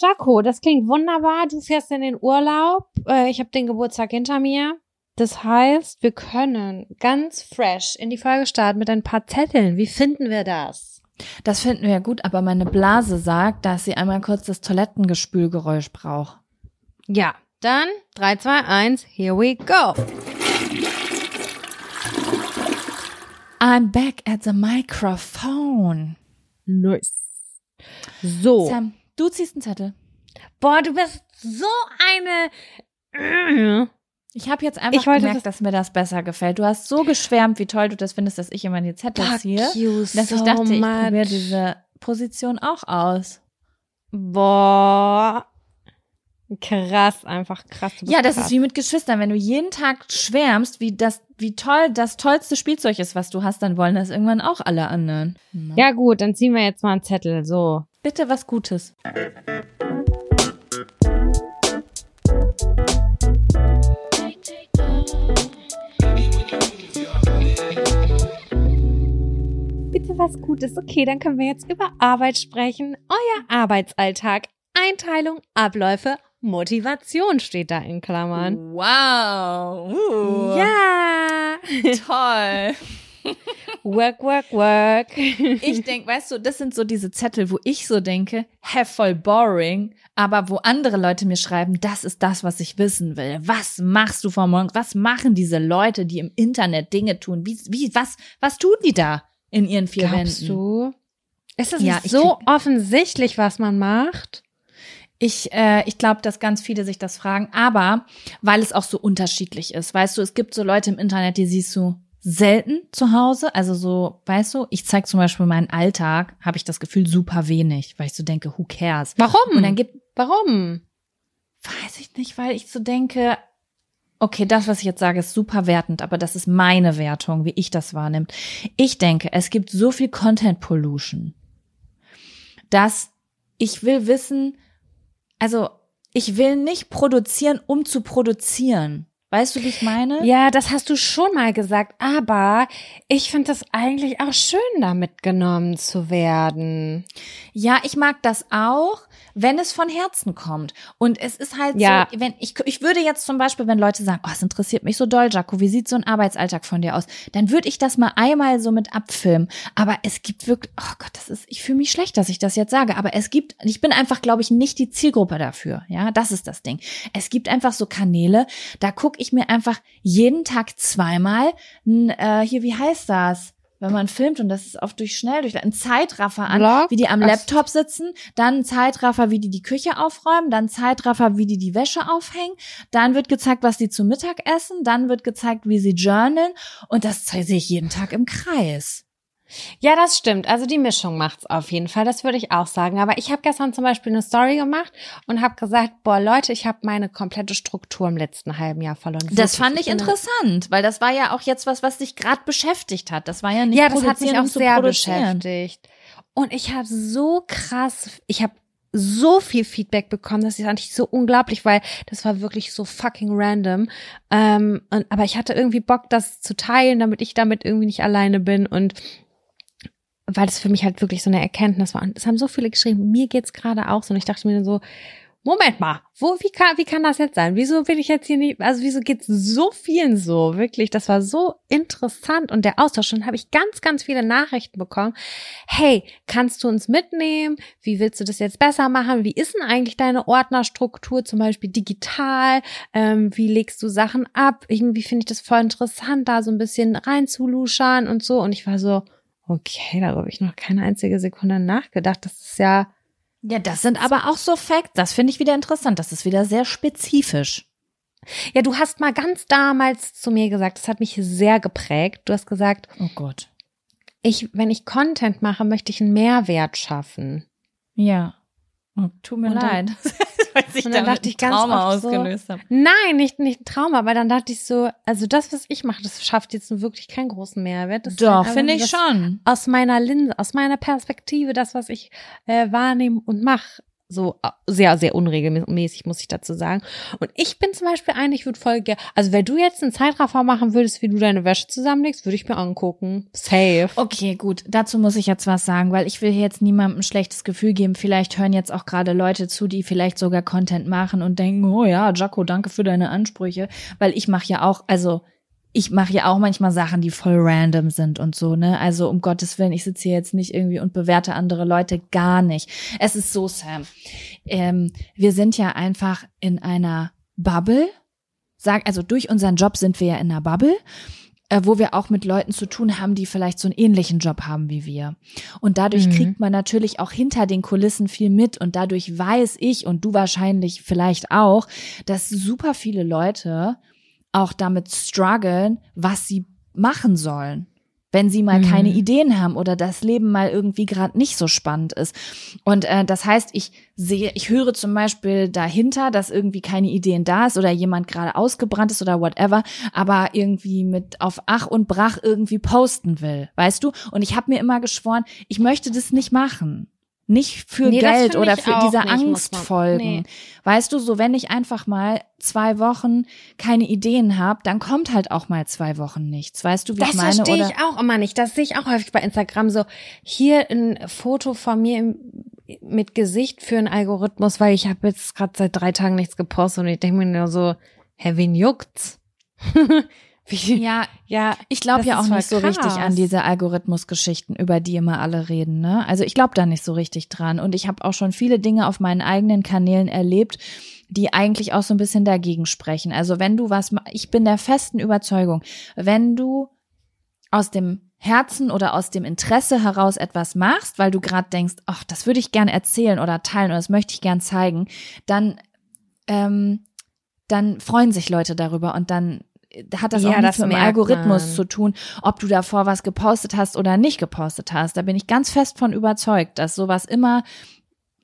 Jaco, das klingt wunderbar. Du fährst in den Urlaub. Äh, Ich habe den Geburtstag hinter mir. Das heißt, wir können ganz fresh in die Folge starten mit ein paar Zetteln. Wie finden wir das? Das finden wir gut, aber meine Blase sagt, dass sie einmal kurz das Toilettengespülgeräusch braucht. Ja, dann 3, 2, 1, here we go. I'm back at the microphone. Nice. So. Sam, du ziehst einen Zettel. Boah, du bist so eine. Ich habe jetzt einfach Ich wollte gemerkt, dass mir das besser gefällt. Du hast so geschwärmt, wie toll du das findest, dass ich immer die Zettel Fuck ziehe, you dass so ich dachte, ich much. probiere diese Position auch aus. Boah. Krass, einfach krass. Ja, das krass. ist wie mit Geschwistern. Wenn du jeden Tag schwärmst, wie das, wie toll das tollste Spielzeug ist, was du hast, dann wollen das irgendwann auch alle anderen. Ja, gut, dann ziehen wir jetzt mal einen Zettel. So. Bitte was Gutes. Bitte was Gutes. Okay, dann können wir jetzt über Arbeit sprechen. Euer Arbeitsalltag. Einteilung, Abläufe, Motivation steht da in Klammern. Wow. Uh, Ja. Toll. Work, work, work. Ich denk, weißt du, das sind so diese Zettel, wo ich so denke, hä, voll boring, aber wo andere Leute mir schreiben, das ist das, was ich wissen will. Was machst du von morgens? Was machen diese Leute, die im Internet Dinge tun? Wie, wie, was, was tun die da in ihren vier Glaubst Wänden? du? Ist es Ja, nicht ich so offensichtlich, was man macht? Ich, äh, ich glaube, dass ganz viele sich das fragen, aber weil es auch so unterschiedlich ist. Weißt du, es gibt so Leute im Internet, die siehst du selten zu Hause. Also so, weißt du, ich zeige zum Beispiel meinen Alltag, habe ich das Gefühl super wenig, weil ich so denke, who cares? Warum? Und dann gibt, Warum? weiß ich nicht, weil ich so denke, okay, das, was ich jetzt sage, ist super wertend, aber das ist meine Wertung, wie ich das wahrnehme. Ich denke, es gibt so viel Content Pollution, dass ich will wissen, also ich will nicht produzieren, um zu produzieren. Weißt du, wie ich meine? Ja, das hast du schon mal gesagt, aber ich finde es eigentlich auch schön, da mitgenommen zu werden. Ja, ich mag das auch, wenn es von Herzen kommt. Und es ist halt Ja. so, wenn ich, ich würde jetzt zum Beispiel, wenn Leute sagen, oh, es interessiert mich so doll, Jaco, wie sieht so ein Arbeitsalltag von dir aus? Dann würde ich das mal einmal so mit abfilmen. Aber es gibt wirklich, oh Gott, das ist, ich fühle mich schlecht, dass ich das jetzt sage, aber es gibt, ich bin einfach, glaube ich, nicht die Zielgruppe dafür. Ja, das ist das Ding. Es gibt einfach so Kanäle, da gucke ich mir einfach jeden Tag zweimal, äh, hier, wie heißt das? Wenn man filmt und das ist oft durch schnell, durch einen Zeitraffer an, Vlog? wie die am Laptop sitzen, dann ein Zeitraffer, wie die die Küche aufräumen, dann Zeitraffer, wie die die Wäsche aufhängen, dann wird gezeigt, was die zu Mittag essen, dann wird gezeigt, wie sie journalen und das sehe ich jeden Tag im Kreis. Ja, das stimmt. Also die Mischung macht's auf jeden Fall. Das würde ich auch sagen. Aber ich habe gestern zum Beispiel eine Story gemacht und habe gesagt, boah Leute, ich habe meine komplette Struktur im letzten halben Jahr verloren. Das fand ich interessant, weil das war ja auch jetzt was, was dich gerade beschäftigt hat. Das war ja nicht Ja, das hat mich auch sehr beschäftigt. Und ich habe so krass, ich habe so viel Feedback bekommen, das ist eigentlich so unglaublich, weil das war wirklich so fucking random. Ähm, und, aber ich hatte irgendwie Bock, das zu teilen, damit ich damit irgendwie nicht alleine bin und weil das für mich halt wirklich so eine Erkenntnis war. Und es haben so viele geschrieben, mir geht's gerade auch so. Und ich dachte mir dann so, Moment mal, wo, wie kann, wie kann das jetzt sein? Wieso bin ich jetzt hier nicht, also wieso geht's so vielen so? Wirklich, das war so interessant und der Austausch. Und habe ich ganz, ganz viele Nachrichten bekommen. Hey, kannst du uns mitnehmen? Wie willst du das jetzt besser machen? Wie ist denn eigentlich deine Ordnerstruktur, zum Beispiel digital? Ähm, wie legst du Sachen ab? Irgendwie finde ich das voll interessant, da so ein bisschen reinzuluschern und so. Und ich war so, okay, darüber habe ich noch keine einzige Sekunde nachgedacht. Das ist ja, Ja, das sind aber auch so Facts. Das finde ich wieder interessant. Das ist wieder sehr spezifisch. Ja, du hast mal ganz damals zu mir gesagt, das hat mich sehr geprägt. Du hast gesagt, Oh Gott. ich, wenn ich Content mache, möchte ich einen Mehrwert schaffen. Ja. Oh, tut mir Und leid. Ich und dann dachte ich ganz Trauma oft so, ausgelöst habe. Nein, nicht, nicht ein Trauma, aber dann dachte ich so, also das, was ich mache, das schafft jetzt nun wirklich keinen großen Mehrwert. Das Doch, halt finde ich schon. Aus meiner Linse, aus meiner Perspektive, das, was ich äh, wahrnehme und mache. So äh, sehr, sehr unregelmäßig, muss ich dazu sagen. Und ich bin zum Beispiel eine, ich würde voll gerne, also wenn du jetzt einen Zeitraffer machen würdest, wie du deine Wäsche zusammenlegst, würde ich mir angucken. Safe. Okay, gut. Dazu muss ich jetzt was sagen, weil ich will jetzt niemandem ein schlechtes Gefühl geben. Vielleicht hören jetzt auch gerade Leute zu, die vielleicht sogar Content machen und denken, oh ja, Jaco, danke für deine Ansprüche. Weil ich mache ja auch, also ich mache ja auch manchmal Sachen, die voll random sind und so, ne? Also um Gottes Willen, ich sitze hier jetzt nicht irgendwie und bewerte andere Leute gar nicht. Es ist so, Sam. Ähm, wir sind ja einfach in einer Bubble. Sag, also durch unseren Job sind wir ja in einer Bubble äh, wo wir auch mit Leuten zu tun haben, die vielleicht so einen ähnlichen Job haben wie wir. Und dadurch Mhm. kriegt man natürlich auch hinter den Kulissen viel mit und dadurch weiß ich und du wahrscheinlich vielleicht auch, dass super viele Leute auch damit strugglen, was sie machen sollen. Wenn sie mal Mhm. keine Ideen haben oder das Leben mal irgendwie gerade nicht so spannend ist. Und äh, das heißt, ich sehe, ich höre zum Beispiel dahinter, dass irgendwie keine Ideen da ist oder jemand gerade ausgebrannt ist oder whatever, aber irgendwie mit auf Ach und Brach irgendwie posten will, weißt du? Und ich habe mir immer geschworen, ich möchte das nicht machen. Nicht für Nee, das Geld oder für diese nicht, Angst man- folgen. nee. Weißt du, so wenn ich einfach mal zwei Wochen keine Ideen habe, dann kommt halt auch mal zwei Wochen nichts. Weißt du, wie Das ich meine? verstehe Oder ich auch immer nicht. Das sehe ich auch häufig bei Instagram so. Hier ein Foto von mir im, mit Gesicht für einen Algorithmus, weil ich habe jetzt gerade seit drei Tagen nichts gepostet und ich denke mir nur so, hä, wen juckt's? Wie, ja, ja, Ich glaube ja auch nicht so richtig krass. an diese Algorithmusgeschichten, über die immer alle reden. Ne? Also ich glaube da nicht so richtig dran. Und ich habe auch schon viele Dinge auf meinen eigenen Kanälen erlebt, die eigentlich auch so ein bisschen dagegen sprechen. Also wenn du was, ich bin der festen Überzeugung, wenn du aus dem Herzen oder aus dem Interesse heraus etwas machst, weil du gerade denkst, ach, das würde ich gern erzählen oder teilen oder das möchte ich gern zeigen, dann, ähm, dann freuen sich Leute darüber und dann hat das Ja, auch nichts mit dem Algorithmus man. zu tun, ob du davor was gepostet hast oder nicht gepostet hast. Da bin ich ganz fest von überzeugt, dass sowas immer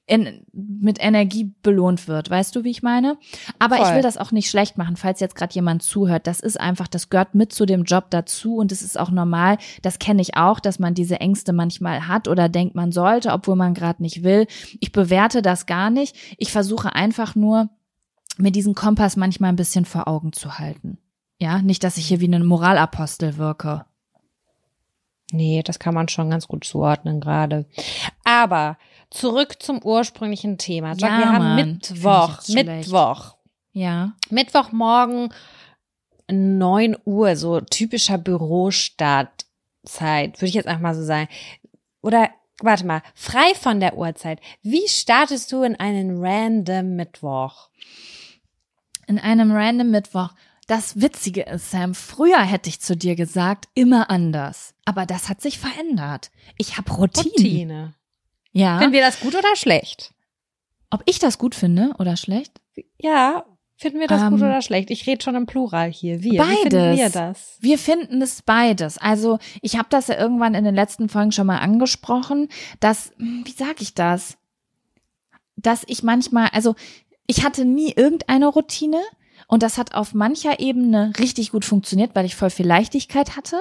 in, mit Energie belohnt wird. Weißt du, wie ich meine? Aber ich Voll. will das auch nicht schlecht machen, falls jetzt gerade jemand zuhört. Das ist einfach, das gehört mit zu dem Job dazu und es ist auch normal. Das kenne ich auch, dass man diese Ängste manchmal hat oder denkt, man sollte, obwohl man gerade nicht will. Ich bewerte das gar nicht. Ich versuche einfach nur, mir diesen Kompass manchmal ein bisschen vor Augen zu halten. Ja, nicht, dass ich hier wie ein Moralapostel wirke. Nee, das kann man schon ganz gut zuordnen gerade. Aber zurück zum ursprünglichen Thema. Ja, wir haben Mann. Mittwoch. Mittwoch. Ja. Mittwochmorgen 9 Uhr, so typischer Bürostartzeit, würde ich jetzt einfach mal so sagen. Oder warte mal, frei von der Uhrzeit. Wie startest du in einen random Mittwoch? In einem random Mittwoch. Das Witzige ist, Sam, früher hätte ich zu dir gesagt, immer anders. Aber das hat sich verändert. Ich habe Routinen. Routine. Ja. Finden wir das gut oder schlecht? Ob ich das gut finde oder schlecht? Ja, finden wir das Ähm, gut oder schlecht? Ich rede schon im Plural hier. Wir. Wie finden Beides. wir das? Wir finden es beides. Also ich habe das ja irgendwann in den letzten Folgen schon mal angesprochen, dass, hm, wie sage ich das? Dass ich manchmal, also ich hatte nie irgendeine Routine und das hat auf mancher Ebene richtig gut funktioniert, weil ich voll viel Leichtigkeit hatte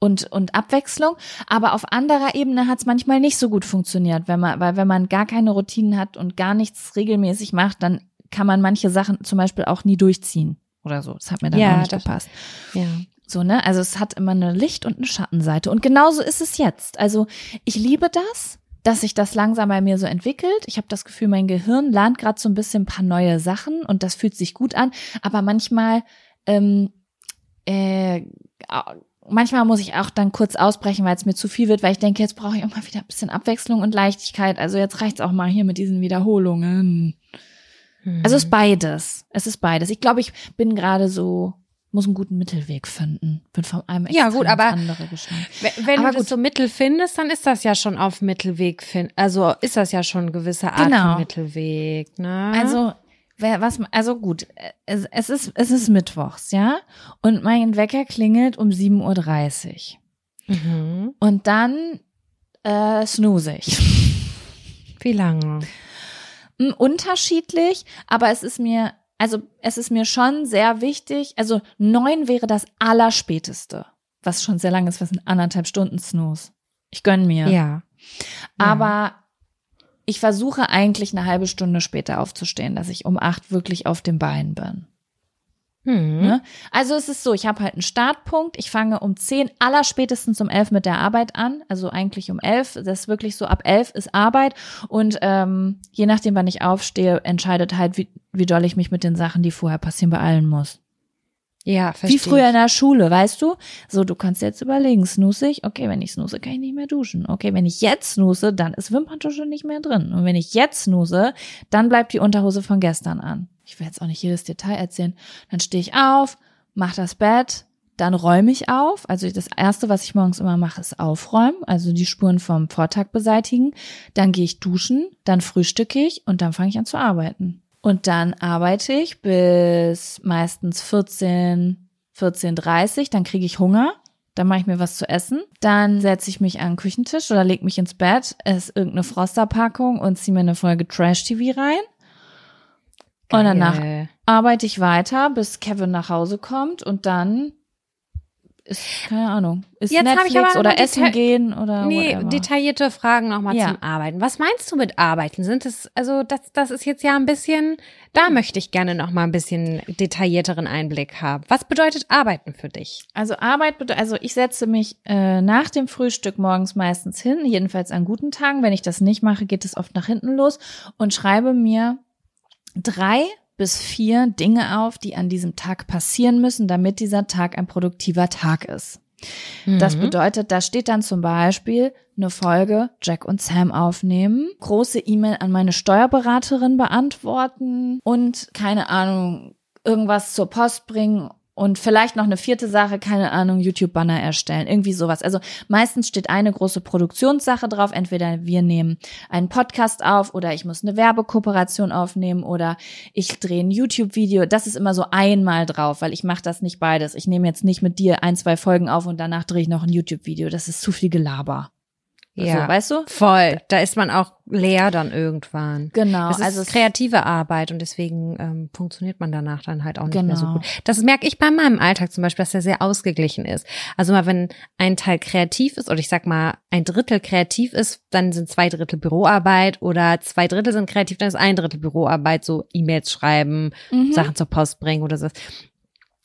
und, und Abwechslung. Aber auf anderer Ebene hat es manchmal nicht so gut funktioniert, wenn man, weil wenn man gar keine Routinen hat und gar nichts regelmäßig macht, dann kann man manche Sachen zum Beispiel auch nie durchziehen oder so. Das hat mir dann Ja, auch nicht das- gepasst. Ja. So, ne? Also es hat immer eine Licht- und eine Schattenseite. Und genauso ist es jetzt. Also ich liebe das, dass sich das langsam bei mir so entwickelt. Ich habe das Gefühl, mein Gehirn lernt gerade so ein bisschen ein paar neue Sachen und das fühlt sich gut an. Aber manchmal, ähm, äh, manchmal muss ich auch dann kurz ausbrechen, weil es mir zu viel wird, weil ich denke, jetzt brauche ich auch mal wieder ein bisschen Abwechslung und Leichtigkeit. Also jetzt reicht's auch mal hier mit diesen Wiederholungen. Also es ist beides. Es ist beides. Ich glaube, ich bin gerade so, muss einen guten Mittelweg finden. Bin von einem Ja, gut, aber- andere geschlagen. Wenn- Aber du gut. so Mittel findest, dann ist das ja schon auf Mittelweg. Fin also ist das ja schon eine gewisse Art Genau. von Mittelweg. Ne? Also, wer, was, also gut, es, es ist, es ist Mittwochs, ja? Und mein Wecker klingelt um 7.30 Uhr. mhm. Und dann, äh, snooze ich. wie lange? Mm, Unterschiedlich, aber es ist mir, also es ist mir schon sehr wichtig. Also neun wäre das Allerspäteste, was schon sehr lang ist, was sind anderthalb Stunden Snooze. Ich gönn mir. Ja. Aber ich versuche eigentlich eine halbe Stunde später aufzustehen, dass ich um acht wirklich auf dem Bein bin. Hm. Ne? Also es ist so, ich habe halt einen Startpunkt. Ich fange um zehn, allerspätestens um elf mit der Arbeit an. Also eigentlich um elf. Das ist wirklich so, ab elf ist Arbeit. Und ähm, je nachdem, wann ich aufstehe, entscheidet halt, wie, wie doll ich mich mit den Sachen, die vorher passieren, beeilen muss. Ja, verstehe. Wie früher in der Schule, weißt du? So, du kannst jetzt überlegen, snooze ich? Okay, wenn ich snooze, kann ich nicht mehr duschen. Okay, wenn ich jetzt snooze, dann ist Wimperntusche nicht mehr drin. Und wenn ich jetzt snooze, dann bleibt die Unterhose von gestern an. Ich will jetzt auch nicht jedes Detail erzählen. Dann stehe ich auf, mach das Bett, dann räume ich auf. Also das erste, was ich morgens immer mache, ist aufräumen, also die Spuren vom Vortag beseitigen. Dann gehe ich duschen, dann frühstücke ich und dann fange ich an zu arbeiten. Und dann arbeite ich bis meistens 14, 14.30 dann kriege ich Hunger. Dann mache ich mir was zu essen. Dann setze ich mich an den Küchentisch oder leg mich ins Bett, esse irgendeine Frosterpackung und ziehe mir eine Folge Trash-TV rein. Und danach Geil. arbeite ich weiter, bis Kevin nach Hause kommt und dann ist, keine Ahnung, ist Jetzt Netflix oder Essen gehen oder Nee, whatever. detaillierte Fragen nochmal Ja. zum Arbeiten. Was meinst du mit Arbeiten? Sind es, also das, das ist jetzt ja ein bisschen, da möchte ich gerne nochmal ein bisschen detaillierteren Einblick haben. Was bedeutet Arbeiten für dich? Also Arbeit, bedeutet, also ich setze mich äh, nach dem Frühstück morgens meistens hin, jedenfalls an guten Tagen. Wenn ich das nicht mache, geht es oft nach hinten los und schreibe mir drei bis vier Dinge auf, die an diesem Tag passieren müssen, damit dieser Tag ein produktiver Tag ist. Das Mhm. bedeutet, da steht dann zum Beispiel eine Folge Jack und Sam aufnehmen, große E-Mail an meine Steuerberaterin beantworten und keine Ahnung, irgendwas zur Post bringen Und vielleicht noch eine vierte Sache, keine Ahnung, YouTube-Banner erstellen, irgendwie sowas. Also meistens steht eine große Produktionssache drauf. Entweder wir nehmen einen Podcast auf oder ich muss eine Werbekooperation aufnehmen oder ich drehe ein YouTube-Video. Das ist immer so einmal drauf, weil ich mache das nicht beides. Ich nehme jetzt nicht mit dir ein, zwei Folgen auf und danach drehe ich noch ein YouTube-Video. Das ist zu viel Gelaber. Ja, So, weißt du? voll. Da ist man auch leer dann irgendwann. Genau. Das ist also kreative Arbeit und deswegen ähm, funktioniert man danach dann halt auch nicht mehr so Genau. gut. Das merke ich bei meinem Alltag zum Beispiel, dass er sehr ausgeglichen ist. Also mal, wenn ein Teil kreativ ist oder ich sag mal ein Drittel kreativ ist, dann sind zwei Drittel Büroarbeit oder zwei Drittel sind kreativ, dann ist ein Drittel Büroarbeit, so E-Mails schreiben, Mhm. Sachen zur Post bringen oder so.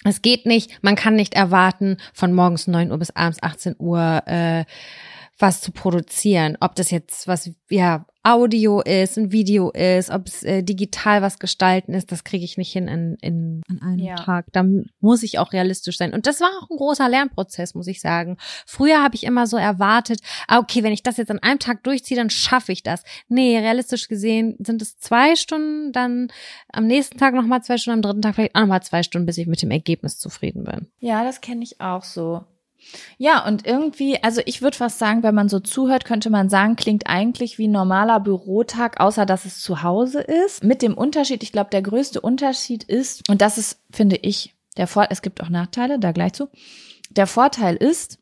Es geht nicht, man kann nicht erwarten, von morgens 9 Uhr bis abends 18 Uhr äh, was zu produzieren. Ob das jetzt was, ja, Audio ist, ein Video ist, ob es äh, digital was gestalten ist, das kriege ich nicht hin in, in, an einem Ja. Tag. Da muss ich auch realistisch sein. Und das war auch ein großer Lernprozess, muss ich sagen. Früher habe ich immer so erwartet, ah, okay, wenn ich das jetzt an einem Tag durchziehe, dann schaffe ich das. Nee, realistisch gesehen sind es zwei Stunden, dann am nächsten Tag nochmal zwei Stunden, am dritten Tag vielleicht auch nochmal zwei Stunden, bis ich mit dem Ergebnis zufrieden bin. Ja, das kenne ich auch so. Ja, und irgendwie, also ich würde fast sagen, wenn man so zuhört, könnte man sagen, klingt eigentlich wie ein normaler Bürotag, außer dass es zu Hause ist. Mit dem Unterschied, ich glaube, der größte Unterschied ist, und das ist, finde ich, der Vor es gibt auch Nachteile, da gleich zu. Der Vorteil ist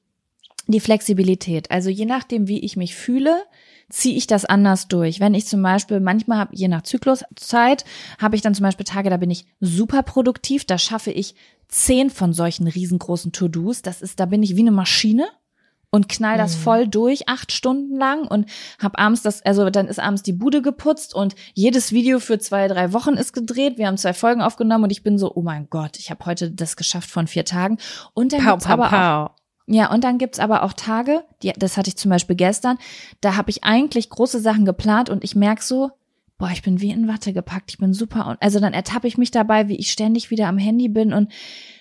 die Flexibilität. Also je nachdem, wie ich mich fühle, ziehe ich das anders durch. Wenn ich zum Beispiel manchmal habe, je nach Zykluszeit, habe ich dann zum Beispiel Tage, da bin ich super produktiv, da schaffe ich zehn von solchen riesengroßen To-Dos. Das ist, da bin ich wie eine Maschine und knall das voll durch, acht Stunden lang und hab abends das, also dann ist abends die Bude geputzt und jedes Video für zwei, drei Wochen ist gedreht. Wir haben zwei Folgen aufgenommen und ich bin so, oh mein Gott, ich habe heute das geschafft von vier Tagen. Und dann gibt's aber auch ja, und dann gibt's aber auch Tage, die, das hatte ich zum Beispiel gestern, da habe ich eigentlich große Sachen geplant und ich merk so, boah, ich bin wie in Watte gepackt, ich bin super. Und also dann ertappe ich mich dabei, wie ich ständig wieder am Handy bin und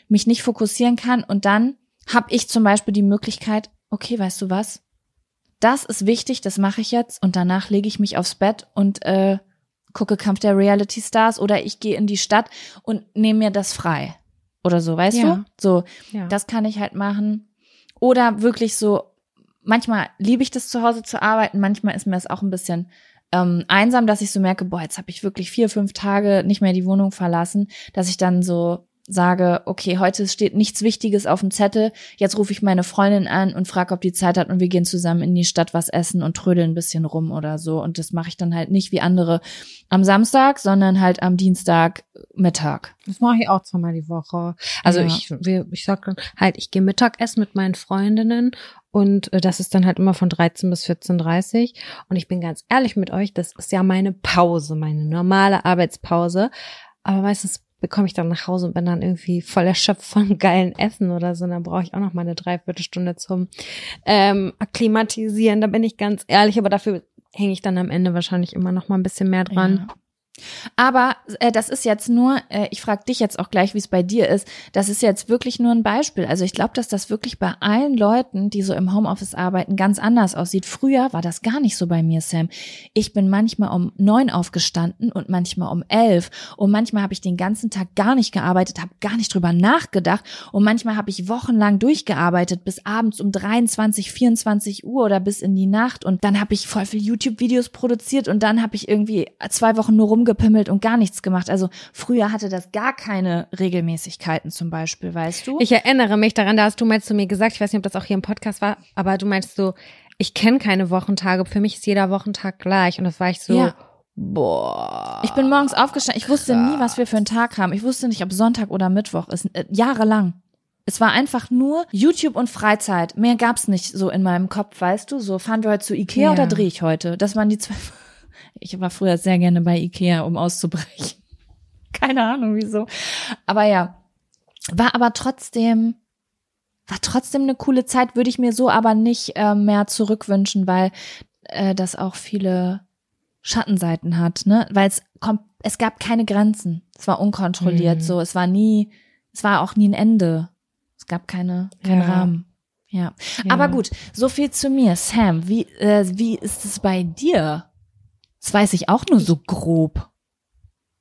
mich nicht fokussieren kann. Und dann habe ich zum Beispiel die Möglichkeit, okay, weißt du was? Das ist wichtig, das mache ich jetzt und danach lege ich mich aufs Bett und äh, gucke Kampf der Reality Stars oder ich gehe in die Stadt und nehme mir das frei. Oder so, weißt Ja. du? So, Ja. das kann ich halt machen. Oder wirklich so, manchmal liebe ich das zu Hause zu arbeiten, manchmal ist mir das auch ein bisschen ähm, einsam, dass ich so merke, boah, jetzt habe ich wirklich vier, fünf Tage nicht mehr die Wohnung verlassen, dass ich dann so sage, okay, heute steht nichts Wichtiges auf dem Zettel, jetzt rufe ich meine Freundin an und frage, ob die Zeit hat und wir gehen zusammen in die Stadt was essen und trödeln ein bisschen rum oder so. Und das mache ich dann halt nicht wie andere am Samstag, sondern halt am Dienstag Mittag. Das mache ich auch zweimal die Woche. Also Ja. ich, ich sag dann halt, ich gehe Mittagessen mit meinen Freundinnen und äh, das ist dann halt immer von 13 bis 14.30 Und ich bin ganz ehrlich mit euch, das ist ja meine Pause, meine normale Arbeitspause. Aber meistens bekomme ich dann nach Hause und bin dann irgendwie voll erschöpft von geilen Essen oder so. Und dann brauche ich auch noch mal eine Dreiviertelstunde zum ähm, Akklimatisieren. Da bin ich ganz ehrlich, aber dafür hänge ich dann am Ende wahrscheinlich immer noch mal ein bisschen mehr dran. Ja. Aber äh, das ist jetzt nur, äh, ich frage dich jetzt auch gleich, wie es bei dir ist. Das ist jetzt wirklich nur ein Beispiel. Also ich glaube, dass das wirklich bei allen Leuten, die so im Homeoffice arbeiten, ganz anders aussieht. Früher war das gar nicht so bei mir, Sam. Ich bin manchmal um neun aufgestanden und manchmal um elf. Und manchmal habe ich den ganzen Tag gar nicht gearbeitet, habe gar nicht drüber nachgedacht. Und manchmal habe ich wochenlang durchgearbeitet, bis abends um 23, 24 Uhr oder bis in die Nacht. Und dann habe ich voll viel YouTube-Videos produziert und dann habe ich irgendwie zwei Wochen nur rumgepimmelt und gar nichts gemacht. Also früher hatte das gar keine Regelmäßigkeiten zum Beispiel, weißt du? Ich erinnere mich daran, da hast du mal zu mir gesagt, ich weiß nicht, ob das auch hier im Podcast war, aber du meinst so, ich kenne keine Wochentage, für mich ist jeder Wochentag gleich. Und das war ich so, Ja. boah. Ich bin morgens aufgestanden. Ich wusste nie, was wir für einen Tag haben. Ich wusste nicht, ob Sonntag oder Mittwoch ist. Äh, jahrelang. Es war einfach nur YouTube und Freizeit. Mehr gab's nicht so in meinem Kopf, weißt du? So, fahren wir heute zu Ikea Ja. oder drehe ich heute? Das waren die zwei. Ich war früher sehr gerne bei Ikea, um auszubrechen. Keine Ahnung wieso. Aber ja, war aber trotzdem, war trotzdem eine coole Zeit, würde ich mir so aber nicht äh, mehr zurückwünschen, weil äh, das auch viele Schattenseiten hat, ne? Weil es kommt, es gab keine Grenzen. Es war unkontrolliert, Mhm. so. Es war nie, es war auch nie ein Ende. Es gab keine, keinen Ja. Rahmen. Ja. Ja. Aber gut, so viel zu mir. Sam, wie, äh, wie ist es bei dir? Das weiß ich auch nur so grob.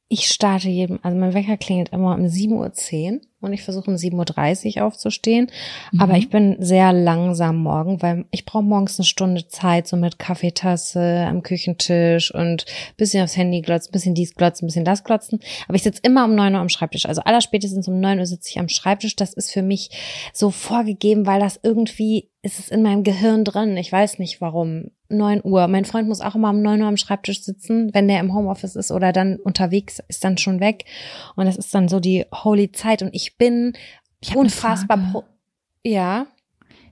ich starte jedem, also mein Wecker klingelt immer um 7.10 Uhr und ich versuche um 7.30 Uhr aufzustehen. Mhm. Aber ich bin sehr langsam morgen, weil ich brauche morgens eine Stunde Zeit, so mit Kaffeetasse am Küchentisch und bisschen aufs Handy glotzen, bisschen dies glotzen, bisschen das glotzen. Aber ich sitze immer um 9 Uhr am Schreibtisch. Also allerspätestens um 9 Uhr sitze ich am Schreibtisch. Das ist für mich so vorgegeben, weil das irgendwie ist es in meinem Gehirn drin. Ich weiß nicht warum. 9 Uhr. Mein Freund muss auch immer um 9 Uhr am Schreibtisch sitzen, wenn der im Homeoffice ist oder dann unterwegs ist, dann schon weg. Und das ist dann so die holy Zeit. Und ich bin Ich unfassbar ja.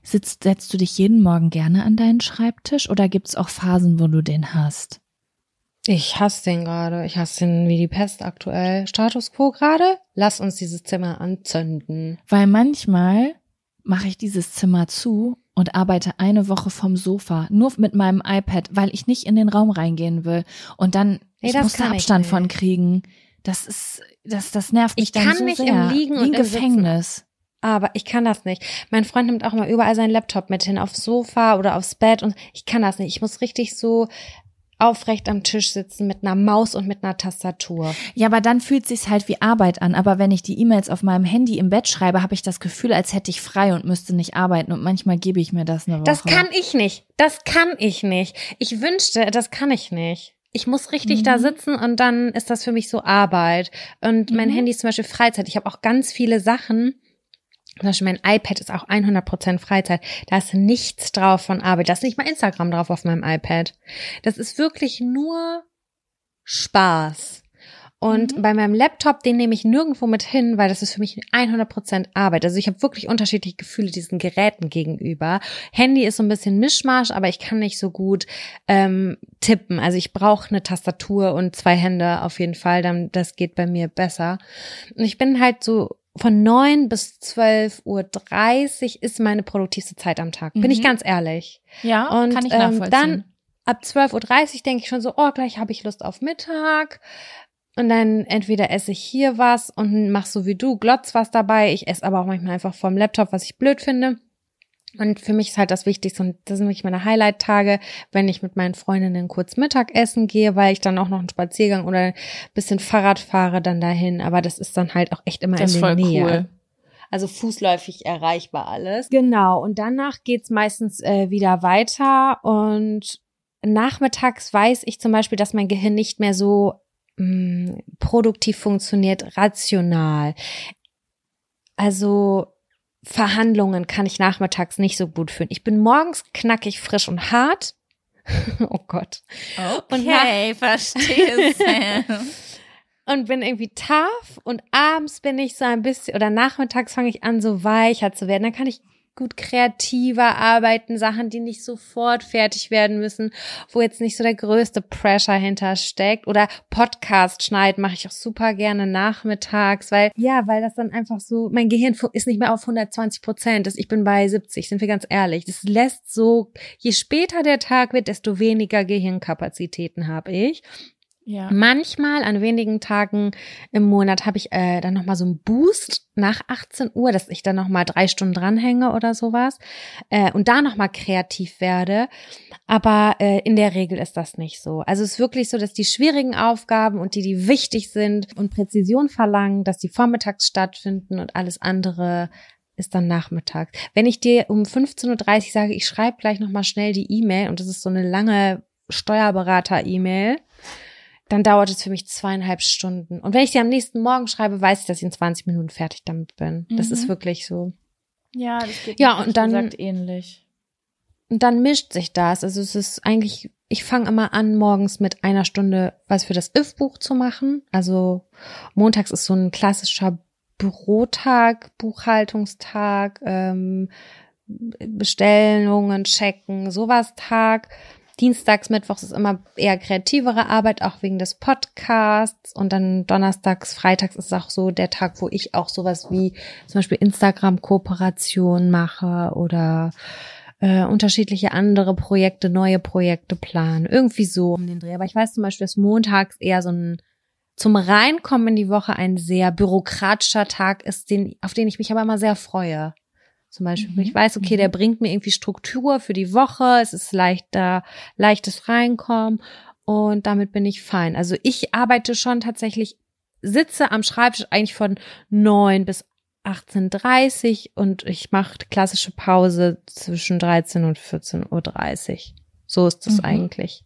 Sitzt, setzt du dich jeden Morgen gerne an deinen Schreibtisch oder gibt's auch Phasen, wo du den hast? Ich hasse den gerade. Ich hasse den wie die Pest aktuell. Status quo gerade? Lass uns dieses Zimmer anzünden. Weil manchmal mache ich dieses Zimmer zu und arbeite eine Woche vom Sofa, nur mit meinem iPad, weil ich nicht in den Raum reingehen will. Und dann, Nee, ich muss da Abstand von kriegen. Das ist, das, das nervt mich Ich dann kann so nicht sehr. im Liegen Wie und im Sitzen. Gefängnis. Aber ich kann das nicht. Mein Freund nimmt auch immer überall seinen Laptop mit hin, aufs Sofa oder aufs Bett und ich kann das nicht. Ich muss richtig so aufrecht am Tisch sitzen mit einer Maus und mit einer Tastatur. Ja, aber dann fühlt sich's halt wie Arbeit an. Aber wenn ich die E-Mails auf meinem Handy im Bett schreibe, habe ich das Gefühl, als hätte ich frei und müsste nicht arbeiten. Und manchmal gebe ich mir das eine Woche. Das kann ich nicht. Das kann ich nicht. Ich wünschte, das kann ich nicht. Ich muss richtig da Mhm. sitzen und dann ist das für mich so Arbeit. Und mein Mhm. Handy ist zum Beispiel Freizeit. Ich habe auch ganz viele Sachen. Zum Beispiel mein iPad ist auch 100% Freizeit. Da ist nichts drauf von Arbeit. Da ist nicht mal Instagram drauf auf meinem iPad. Das ist wirklich nur Spaß. Und Mhm. bei meinem Laptop, den nehme ich nirgendwo mit hin, weil das ist für mich 100% Arbeit. Also ich habe wirklich unterschiedliche Gefühle diesen Geräten gegenüber. Handy ist so ein bisschen Mischmasch, aber ich kann nicht so gut ähm, tippen. Also ich brauche eine Tastatur und zwei Hände auf jeden Fall. Dann das geht bei mir besser. Und ich bin halt so von neun bis 12.30 Uhr ist meine produktivste Zeit am Tag. Bin ich Mhm. ganz ehrlich. Ja, Und kann ich ähm, nachvollziehen. dann ab 12.30 Uhr denke ich schon so, oh, gleich habe ich Lust auf Mittag. Und dann entweder esse ich hier was und mach so wie du, glotz was dabei. Ich esse aber auch manchmal einfach vom Laptop, was ich blöd finde. Und für mich ist halt das Wichtigste, und das sind wirklich meine Highlight-Tage, wenn ich mit meinen Freundinnen kurz Mittagessen gehe, weil ich dann auch noch einen Spaziergang oder ein bisschen Fahrrad fahre dann dahin. Aber das ist dann halt auch echt immer Das ist in der voll Nähe. cool. Also fußläufig erreichbar alles. Genau. Und danach geht's meistens äh, wieder weiter. Und nachmittags weiß ich zum Beispiel, dass mein Gehirn nicht mehr so mh, produktiv funktioniert, rational. Also Verhandlungen kann ich nachmittags nicht so gut führen. Ich bin morgens knackig, frisch und hart. oh Gott. Und Okay, verstehe. Sam. und bin irgendwie tough und abends bin ich so ein bisschen oder nachmittags fange ich an so weicher zu werden. Dann kann ich gut kreativer arbeiten, Sachen, die nicht sofort fertig werden müssen, wo jetzt nicht so der größte Pressure hintersteckt oder Podcast schneiden mache ich auch super gerne nachmittags, weil ja, weil das dann einfach so mein Gehirn ist nicht mehr auf 120 Prozent, ich bin bei 70, sind wir ganz ehrlich. Das lässt so, je später der Tag wird, desto weniger Gehirnkapazitäten habe ich. Ja. Manchmal an wenigen Tagen im Monat habe ich äh, dann nochmal so einen Boost nach 18 Uhr, dass ich dann nochmal drei Stunden dranhänge oder sowas äh, und da nochmal kreativ werde. Aber äh, in der Regel ist das nicht so. Also es ist wirklich so, dass die schwierigen Aufgaben und die, die wichtig sind und Präzision verlangen, dass die vormittags stattfinden und alles andere ist dann nachmittags. Wenn ich dir um 15.30 Uhr sage, ich schreibe gleich nochmal schnell die E-Mail und das ist so eine lange Steuerberater-E-Mail, dann dauert es für mich zweieinhalb Stunden. Und wenn ich sie am nächsten Morgen schreibe, weiß ich, dass ich in 20 Minuten fertig damit bin. Das Mhm. ist wirklich so. ja, das geht Ja, und dann- gesagt ähnlich. Und dann mischt sich das. Also es ist eigentlich, ich fange immer an, morgens mit einer Stunde was für das IF-Buch zu machen. Also montags ist so ein klassischer Bürotag, Buchhaltungstag, ähm, Bestellungen checken, sowas Tag. Dienstags, Mittwochs ist immer eher kreativere Arbeit, auch wegen des Podcasts. Und dann Donnerstags, Freitags ist auch so der Tag, wo ich auch sowas wie zum Beispiel Instagram-Kooperation mache oder äh, unterschiedliche andere Projekte, neue Projekte planen. Irgendwie so um den Dreh. Aber ich weiß zum Beispiel, dass montags eher so ein zum Reinkommen in die Woche ein sehr bürokratischer Tag ist, den, auf den ich mich aber immer sehr freue. Zum Beispiel, Mhm. ich weiß, okay, Mhm. der bringt mir irgendwie Struktur für die Woche, es ist leichter, leichtes Reinkommen und damit bin ich fein. Also ich arbeite schon tatsächlich sitze am Schreibtisch eigentlich von neun bis 18.30 und ich mache klassische Pause zwischen 13 und 14.30 Uhr. So ist das Mhm. eigentlich.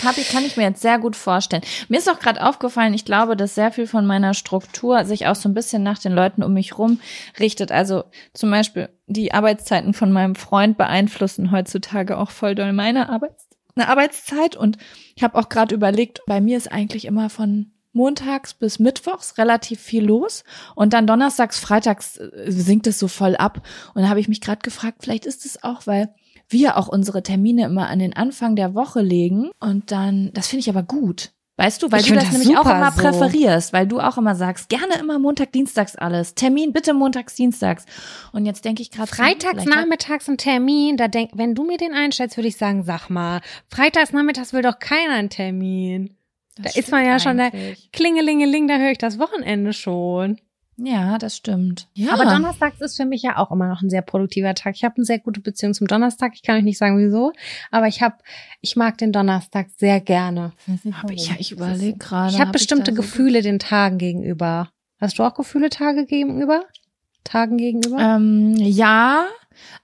Kapi kann ich mir jetzt sehr gut vorstellen. Mir ist auch gerade aufgefallen, ich glaube, dass sehr viel von meiner Struktur sich auch so ein bisschen nach den Leuten um mich rum richtet. Also zum Beispiel die Arbeitszeiten von meinem Freund beeinflussen heutzutage auch voll doll meine Arbeits eine Arbeitszeit. Und ich habe auch gerade überlegt, bei mir ist eigentlich immer von montags bis mittwochs relativ viel los und dann donnerstags, freitags äh, sinkt es so voll ab. Und da habe ich mich gerade gefragt, vielleicht ist es auch, weil wir auch unsere Termine immer an den Anfang der Woche legen und dann, das finde ich aber gut. Weißt du, weil Ich du das das nämlich auch immer so. präferierst, weil du auch immer sagst, gerne immer Montag, Dienstags alles. Termin bitte montags, Dienstags. Und jetzt denke ich gerade. Freitags nachmittags ein Termin, da denk, wenn du mir den einstellst, würde ich sagen, sag mal, freitags nachmittags will doch keiner einen Termin. Das da ist man ja schon der eigentlich. Klingelingeling, da höre ich das Wochenende schon. Ja, das stimmt. Ja. Aber Donnerstags ist für mich ja auch immer noch ein sehr produktiver Tag. Ich habe eine sehr gute Beziehung zum Donnerstag. Ich kann euch nicht sagen, wieso, aber ich habe, ich mag den Donnerstag sehr gerne. Aber ich, ich überlege gerade. Ich habe hab bestimmte so- Gefühle den Tagen gegenüber. Hast du auch Gefühle Tage gegenüber? Tagen gegenüber? Ähm, ja,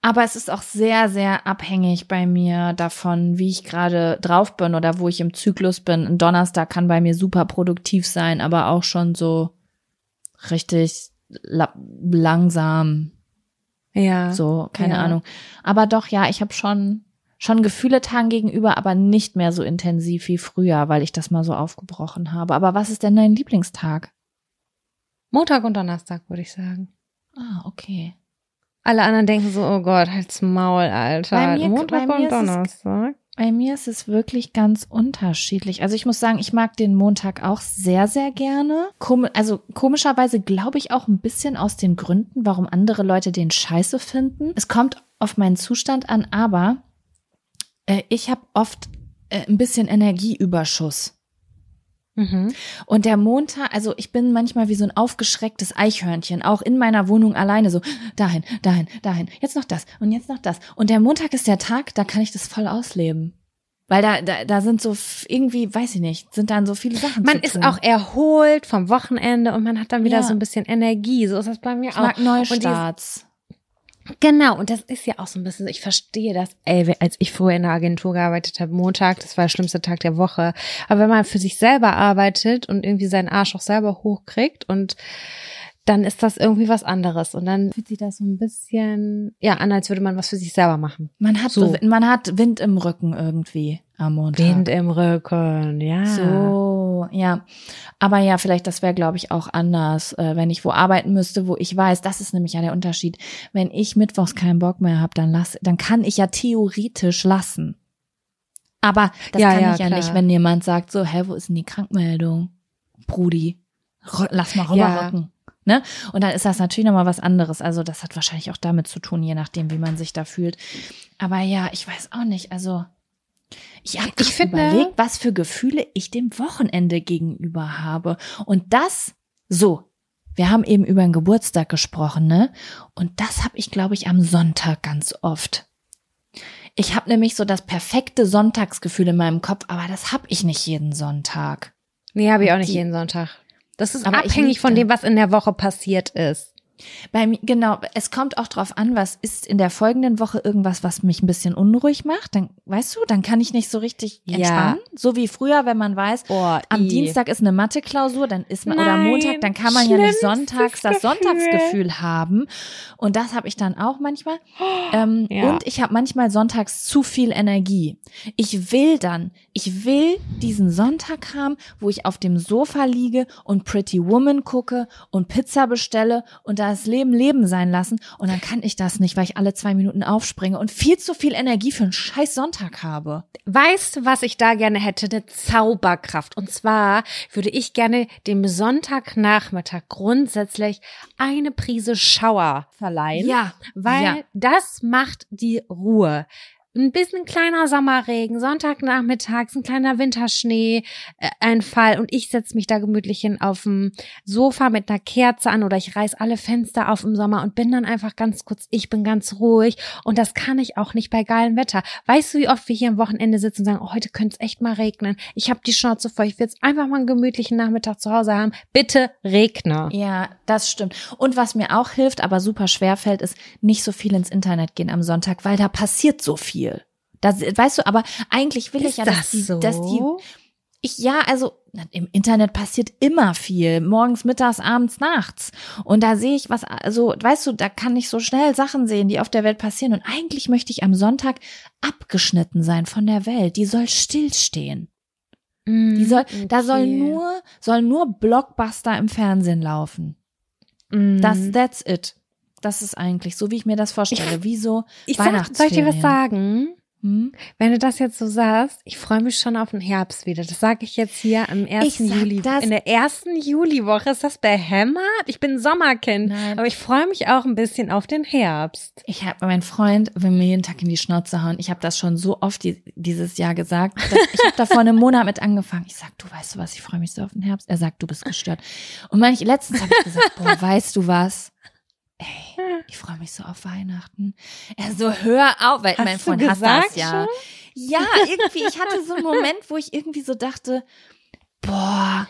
aber es ist auch sehr, sehr abhängig bei mir davon, wie ich gerade drauf bin oder wo ich im Zyklus bin. Ein Donnerstag kann bei mir super produktiv sein, aber auch schon so richtig la langsam, ja. so, keine Ja. Ahnung. Aber doch, ja, ich habe schon schon Gefühle Tagen gegenüber, aber nicht mehr so intensiv wie früher, weil ich das mal so aufgebrochen habe. Aber was ist denn dein Lieblingstag? Montag und Donnerstag, würde ich sagen. Ah, okay. Alle anderen denken so, oh Gott, halt's Maul, Alter. Bei mir- Montag bei mir und Donnerstag. Bei mir ist es wirklich ganz unterschiedlich. Also ich muss sagen, ich mag den Montag auch sehr, sehr gerne. Kom also komischerweise glaube ich auch ein bisschen aus den Gründen, warum andere Leute den scheiße finden. Es kommt auf meinen Zustand an, aber äh, ich habe oft äh, ein bisschen Energieüberschuss. Mhm. Und der Montag, also ich bin manchmal wie so ein aufgeschrecktes Eichhörnchen, auch in meiner Wohnung alleine, so dahin, dahin, dahin, jetzt noch das und jetzt noch das. Und der Montag ist der Tag, da kann ich das voll ausleben. Weil da, da, da sind so irgendwie, weiß ich nicht, sind dann so viele Sachen Man ist auch erholt vom Wochenende und man hat dann wieder Ja. so ein bisschen Energie. So ist das bei mir ich auch. mag Neustarts. Genau, und das ist ja auch so ein bisschen, ich verstehe das. Ey, als ich früher in der Agentur gearbeitet habe, Montag, das war der schlimmste Tag der Woche. Aber wenn man für sich selber arbeitet und irgendwie seinen Arsch auch selber hochkriegt und dann ist das irgendwie was anderes. Und dann fühlt sich das so ein bisschen, ja, an, als würde man was für sich selber machen. Man hat so. man hat Wind im Rücken irgendwie am Montag. Wind im Rücken, ja. So, ja. Aber ja, vielleicht, das wäre, glaube ich, auch anders, äh, wenn ich wo arbeiten müsste, wo ich weiß, das ist nämlich ja der Unterschied. Wenn ich mittwochs keinen Bock mehr habe, dann lass, dann kann ich ja theoretisch lassen. Aber das Ja, kann ja, ich ja klar. nicht, wenn jemand sagt, so, hä, wo ist denn die Krankmeldung? Brudi, lass mal Ja. rüberrücken. Ne? Und dann ist das natürlich nochmal was anderes. Also das hat wahrscheinlich auch damit zu tun, je nachdem, wie man sich da fühlt. Aber ja, ich weiß auch nicht. Also ich habe Ich überlegt, was für Gefühle ich dem Wochenende gegenüber habe. Und das, so, wir haben eben über den Geburtstag gesprochen, ne? Und das habe ich, glaube ich, am Sonntag ganz oft. Ich habe nämlich so das perfekte Sonntagsgefühl in meinem Kopf, aber das habe ich nicht jeden Sonntag. Nee, habe ich auch nicht jeden Sonntag. Das ist Aber abhängig von dem, was in der Woche passiert ist. Bei mir, genau, es kommt auch drauf an, was ist in der folgenden Woche irgendwas, was mich ein bisschen unruhig macht. Dann, weißt du, dann kann ich nicht so richtig Ja. entspannen. So wie früher, wenn man weiß, Oh, am i. Dienstag ist eine Mathe-Klausur, dann ist man, oder Nein, Montag, dann kann man ja nicht sonntags das Gefühl. Sonntagsgefühl haben. Und das habe ich dann auch manchmal. Ähm, Ja. Und ich habe manchmal sonntags zu viel Energie. Ich will dann, ich will diesen Sonntag haben, wo ich auf dem Sofa liege und Pretty Woman gucke und Pizza bestelle und das Leben Leben sein lassen. Und dann kann ich das nicht, weil ich alle zwei Minuten aufspringe und viel zu viel Energie für einen scheiß Sonntag habe. Weißt du, was ich da gerne hätte? Eine Zauberkraft. Und zwar würde ich gerne dem Sonntagnachmittag grundsätzlich eine Prise Schauer verleihen. Ja, Weil ja. das macht die Ruhe. Ein bisschen kleiner Sommerregen, Sonntagnachmittags ein kleiner Winterschnee, äh, ein Fall und ich setz mich da gemütlich hin auf dem Sofa mit einer Kerze an oder ich reiß alle Fenster auf im Sommer und bin dann einfach ganz kurz, ich bin ganz ruhig und das kann ich auch nicht bei geilem Wetter. Weißt du, wie oft wir hier am Wochenende sitzen und sagen, oh, heute könnte es echt mal regnen. Ich habe die Schnauze voll, ich will jetzt einfach mal einen gemütlichen Nachmittag zu Hause haben. Bitte regne. Ja, das stimmt. Und was mir auch hilft, aber super schwer fällt, ist nicht so viel ins Internet gehen am Sonntag, weil da passiert so viel. Da, weißt du, aber eigentlich will Ist ich ja, dass das die, so? dass die, ich, ja, also im Internet passiert immer viel. Morgens, mittags, abends, nachts. Und da sehe ich was, also, weißt du, da kann ich so schnell Sachen sehen, die auf der Welt passieren. Und eigentlich möchte ich am Sonntag abgeschnitten sein von der Welt. Die soll stillstehen. Die soll, da soll Okay. nur, soll nur Blockbuster im Fernsehen laufen. Mm. Das, that's it. Das ist eigentlich so, wie ich mir das vorstelle. Wie so ich sag, soll ich dir Weihnachtsferien. was sagen? Hm? Wenn du das jetzt so sagst, ich freue mich schon auf den Herbst wieder. Das sage ich jetzt hier am 1. Ich sag Juli. das- In der ersten Juliwoche ist das behämmert. Ich bin Sommerkind, Nein. aber ich freue mich auch ein bisschen auf den Herbst. Ich habe mein Freund will mir jeden Tag in die Schnauze hauen. Ich habe das schon so oft die, dieses Jahr gesagt. Ich habe da vor einem Monat mit angefangen. Ich sag, du weißt du was, ich freue mich so auf den Herbst. Er sagt, du bist gestört. Und manch, letztens habe ich gesagt, boah, weißt du was? Ey, ich freue mich so auf Weihnachten. Er so, hör auf, weil Hast mein Freund hasst das ja. schon? Ja, irgendwie, ich hatte so einen Moment, wo ich irgendwie so dachte, boah,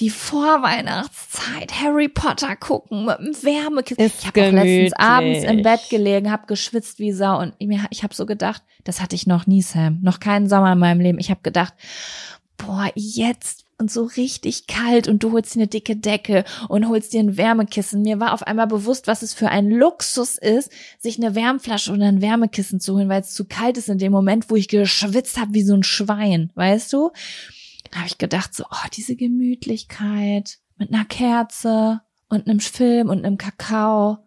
die Vorweihnachtszeit, Harry Potter gucken mit dem Wärmekissen. Ist ich habe auch letztens abends im Bett gelegen, habe geschwitzt wie Sau und ich habe so gedacht, das hatte ich noch nie, Sam, noch keinen Sommer in meinem Leben. Ich habe gedacht, boah, jetzt und so richtig kalt und du holst dir eine dicke Decke und holst dir ein Wärmekissen. Mir war auf einmal bewusst, was es für ein Luxus ist, sich eine Wärmflasche oder ein Wärmekissen zu holen, weil es zu kalt ist in dem Moment, wo ich geschwitzt habe wie so ein Schwein, weißt du? Da habe ich gedacht, so, oh, diese Gemütlichkeit mit einer Kerze und einem Film und einem Kakao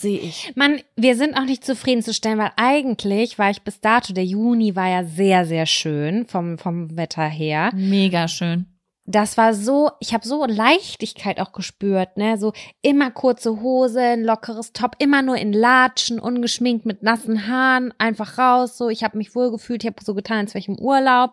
sehe ich. Mann, wir sind auch nicht zufriedenzustellen, weil eigentlich war ich bis dato, der Juni war ja sehr, sehr schön vom, vom Wetter her. Mega schön. das war so, ich habe so Leichtigkeit auch gespürt, ne? So immer kurze Hose, ein lockeres Top, immer nur in Latschen, ungeschminkt mit nassen Haaren, einfach raus. So, ich habe mich wohl gefühlt, ich habe so getan, als wäre ich im Urlaub.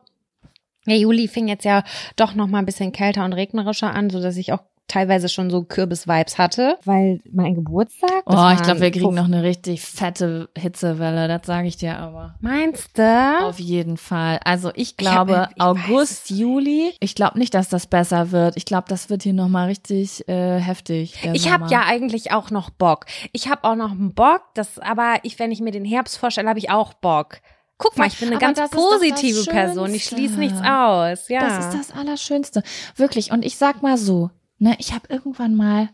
Der Juli fing jetzt ja doch noch mal ein bisschen kälter und regnerischer an, so dass ich auch teilweise schon so Kürbis-Vibes hatte, weil mein Geburtstag. das Oh, ich glaube, wir kriegen noch eine richtig fette Hitzewelle, das sage ich dir aber. Meinst du? Auf jeden Fall. Also ich glaube, ich weiß August, Juli, ich glaube nicht, dass das besser wird. Ich glaube, das wird hier nochmal richtig äh, heftig. Ich habe ja eigentlich auch noch Bock. Ich habe auch noch einen Bock, das aber ich, wenn ich mir den Herbst vorstelle, habe ich auch Bock. Guck mal, ich bin eine Aber ganz positive Person. Ich schließe nichts aus. Ja. Das ist das Allerschönste. Wirklich. Und ich sag mal so, ne, ich habe irgendwann mal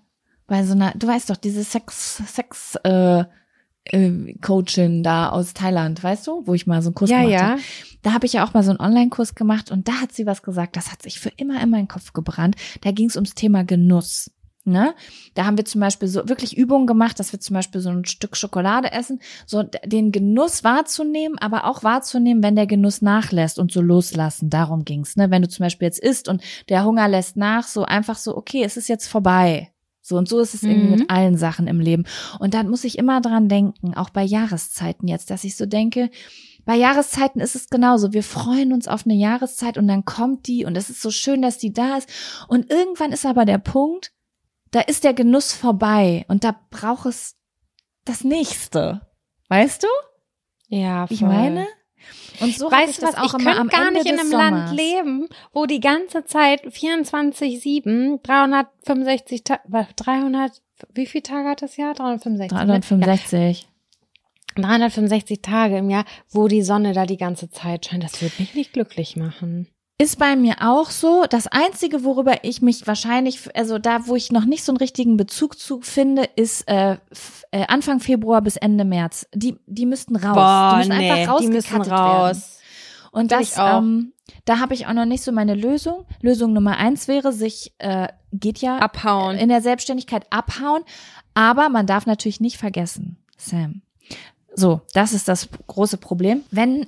bei so einer, du weißt doch, diese Sex, Sex, äh, äh, Coachin da aus Thailand, weißt du, wo ich mal so einen Kurs Ja, gemacht ja. habe. Da habe ich ja auch mal so einen Online-Kurs gemacht und da hat sie was gesagt, das hat sich für immer in meinen Kopf gebrannt. Da ging es ums Thema Genuss. Ne? Da haben wir zum Beispiel so wirklich Übungen gemacht, dass wir zum Beispiel so ein Stück Schokolade essen, so den Genuss wahrzunehmen, aber auch wahrzunehmen, wenn der Genuss nachlässt und so loslassen. Darum ging's. Ne? Wenn du zum Beispiel jetzt isst und der Hunger lässt nach, so einfach so, okay, es ist jetzt vorbei. So und so ist es irgendwie Mhm. mit allen Sachen im Leben. Und dann muss ich immer dran denken, auch bei Jahreszeiten jetzt, dass ich so denke, bei Jahreszeiten ist es genauso. Wir freuen uns auf eine Jahreszeit und dann kommt die und es ist so schön, dass die da ist. Und irgendwann ist aber der Punkt, da ist der Genuss vorbei und da braucht es das nächste. Weißt du, ja, wie ich voll. meine? Und so ich Weißt du das was, auch ich könnte gar Ende nicht in einem Sommers. Land leben, wo die ganze Zeit 24-7, 365 Tage, 300, wie viele Tage hat das Jahr? 365. ne? 365. Ja, 365 Tage im Jahr, wo die Sonne da die ganze Zeit scheint. Das würde mich nicht glücklich machen. Ist bei mir auch so. Das Einzige, worüber ich mich wahrscheinlich, also da, wo ich noch nicht so einen richtigen Bezug zu finde, ist äh, äh, Anfang Februar bis Ende März. Die, die müssten raus. die müssen einfach die müssen raus. werden. Und Will das, ähm, da habe ich auch noch nicht so meine Lösung. Lösung Nummer eins wäre, sich, äh, geht ja Abhauen. in der Selbstständigkeit abhauen. Aber man darf natürlich nicht vergessen, Sam. So, das ist das große Problem. Wenn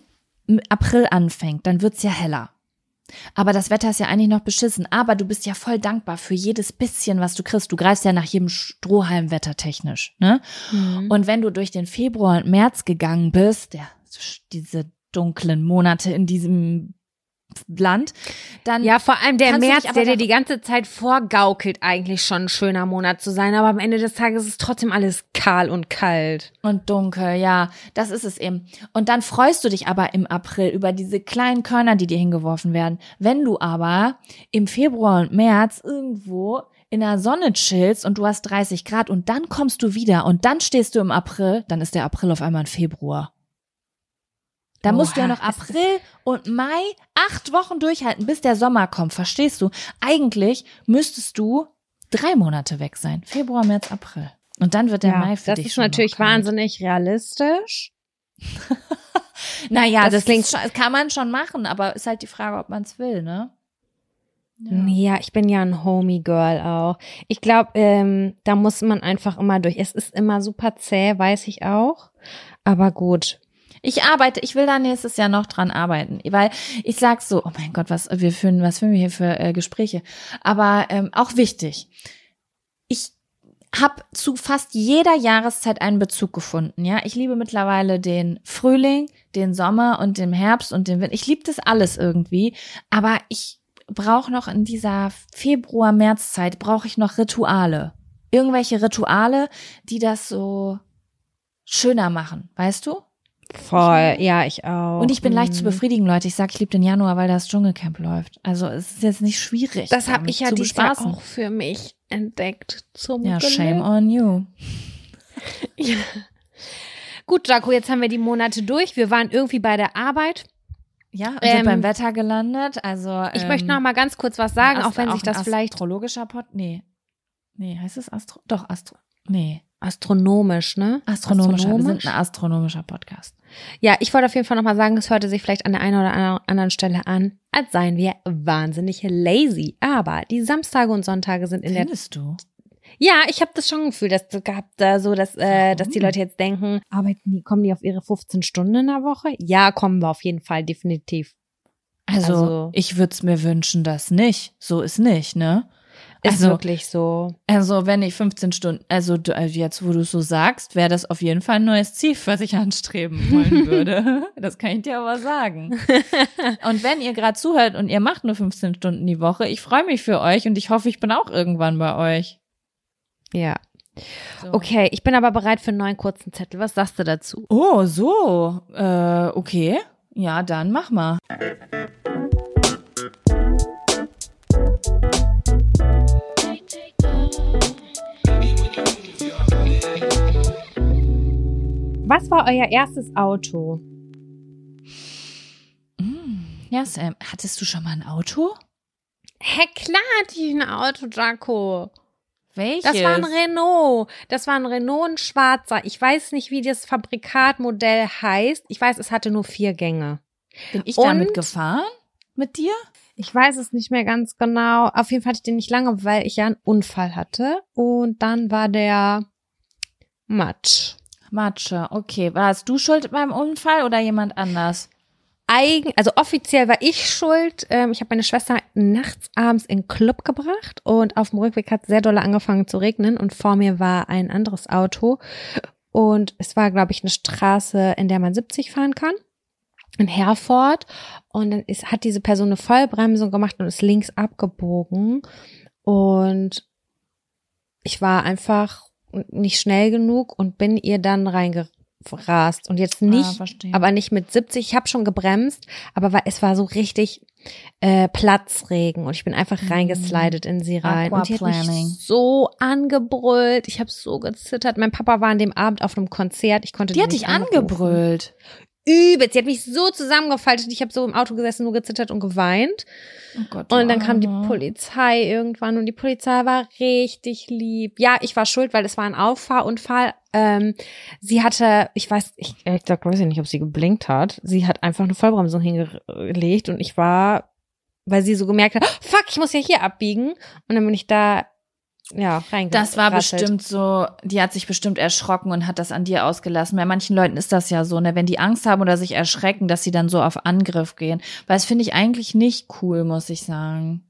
April anfängt, dann wird's ja heller. Aber das Wetter ist ja eigentlich noch beschissen. Aber du bist ja voll dankbar für jedes bisschen, was du kriegst. Du greifst ja nach jedem Strohhalm wettertechnisch. Ne? Mhm. Und wenn du durch den Februar und März gegangen bist, der diese dunklen Monate in diesem Land, dann Ja, vor allem der März, der dir die ganze Zeit vorgaukelt, eigentlich schon ein schöner Monat zu sein, aber am Ende des Tages ist trotzdem alles kahl und kalt. Und dunkel, ja, das ist es eben. Und dann freust du dich aber im April über diese kleinen Körner, die dir hingeworfen werden. Wenn du aber im Februar und März irgendwo in der Sonne chillst und du hast 30 Grad und dann kommst du wieder und dann stehst du im April, dann ist der April auf einmal ein Februar. Da musst du ja Oha, noch ist- April und Mai acht Wochen durchhalten, bis der Sommer kommt. Verstehst du? Eigentlich müsstest du drei Monate weg sein. Februar, März, April. Und dann wird der Mai für das dich ist schon noch natürlich wahnsinnig realistisch. Naja, Das das, klingt- ist schon, das kann man schon machen, aber ist halt die Frage, ob man es will, ne? Ja. ich bin ja ein Homie Girl auch. Ich glaube, ähm, da muss man einfach immer durch. Es ist immer super zäh, weiß ich auch. Aber gut. Ich arbeite, ich will da nächstes Jahr noch dran arbeiten, weil ich sag so, oh mein Gott, was wir führen, was führen wir hier für äh, Gespräche? Aber ähm, auch wichtig. Ich habe zu fast jeder Jahreszeit einen Bezug gefunden. Ja, ich liebe mittlerweile den Frühling, den Sommer und den Herbst und den Winter. Ich liebe das alles irgendwie, aber ich brauche noch in dieser Februar-März-Zeit brauche ich noch Rituale. Irgendwelche Rituale, die das so schöner machen, weißt du? Voll, ja, ich auch. Und ich bin leicht zu Mhm. befriedigen, Leute. Ich sag, ich liebe den Januar, weil das Dschungelcamp läuft. Also es ist jetzt nicht schwierig. Das habe ich ja dieses Jahr auch für mich entdeckt. Zum Ja, Glück. shame on you. Ja. Gut, Jaco, jetzt haben wir die Monate durch. Wir waren irgendwie bei der Arbeit. Ja, und Ähm, sind beim Wetter gelandet. Also Ich ähm, möchte noch mal ganz kurz was sagen, Ast- auch wenn sich ein das vielleicht astrologischer Pod. Nee. Nee, heißt es Astro? Doch, Astro. Nee. Astronomisch, ne? Astronomischer. Wir Astronomisch? sind ein astronomischer Podcast. Ja, ich wollte auf jeden Fall noch mal sagen, es hörte sich vielleicht an der einen oder ander- anderen Stelle an, als seien wir wahnsinnig lazy. Aber die Samstage und Sonntage sind in der Findest du? Ja, ich habe das schon gefühlt, dass gehabt da so, dass äh, dass die? Leute jetzt denken, arbeiten die kommen die auf ihre 15 Stunden in der Woche? Ja, kommen wir auf jeden Fall definitiv. Also, Also- ich würde es mir wünschen, dass nicht. So ist nicht, ne? Ist Also- wirklich so. Also, wenn ich 15 Stunden, also also jetzt, wo du es so sagst, wäre das auf jeden Fall ein neues Ziel, was ich anstreben wollen würde. Das kann ich dir aber sagen. Und wenn ihr gerade zuhört und ihr macht nur 15 Stunden die Woche, ich freue mich für euch und ich hoffe, ich bin auch irgendwann bei euch. Ja. So. Okay, ich bin aber bereit für einen neuen kurzen Zettel. Was sagst du dazu? Oh, so. Äh, okay. Ja, dann mach mal. Was war euer erstes Auto? Ja, Sam, hattest du schon mal ein Auto? Hä, klar hatte ich ein Auto, Jaco. Welches? Das war ein Renault. Das war ein Renault, ein schwarzer. Ich weiß nicht, wie das Fabrikatmodell heißt. Ich weiß, es hatte nur vier Gänge. Bin ich Und- damit gefahren? Mit dir? Ich weiß es nicht mehr ganz genau. Auf jeden Fall hatte ich den nicht lange, weil ich ja einen Unfall hatte. Und dann war der Matsch. Matsche, okay. Warst du schuld beim Unfall oder jemand anders? Eigen, also offiziell war ich schuld. Ähm, ich habe meine Schwester nachts abends in den Club gebracht und auf dem Rückweg hat sehr doll angefangen zu regnen und vor mir war ein anderes Auto und es war, glaube ich, eine Straße, in der man 70 fahren kann. In Herford und dann ist, hat diese Person eine Vollbremsung gemacht und ist links abgebogen und ich war einfach nicht schnell genug und bin ihr dann reingerast und jetzt ah, nicht verstehe. aber nicht mit 70. Ich habe schon gebremst, aber war, es war so richtig äh, Platzregen und ich bin einfach Mhm. reingeslidet in sie rein und die hat Aquaplaning. mich so angebrüllt. Ich habe so gezittert. Mein Papa war an dem Abend auf einem Konzert. Ich konnte die sie hat dich angebrüllt. Übelst. Sie hat mich so zusammengefaltet. Ich habe so im Auto gesessen, nur gezittert und geweint. Oh Gott, Und dann kam die. Polizei irgendwann und die Polizei war richtig lieb. Ja, ich war schuld, weil es war ein Auffahrunfall. Ähm, sie hatte, ich weiß, ich ehrlich gesagt weiß ich nicht, ob sie geblinkt hat. Sie hat einfach eine Vollbremsung hingelegt und ich war, weil sie so gemerkt hat, fuck, ich muss ja hier abbiegen. Und dann bin ich da, ja. Das war bestimmt so, die hat sich bestimmt erschrocken und hat das an dir ausgelassen. Bei manchen Leuten ist das ja so, ne, wenn die Angst haben oder sich erschrecken, dass sie dann so auf Angriff gehen. Weil das finde ich eigentlich nicht cool, muss ich sagen.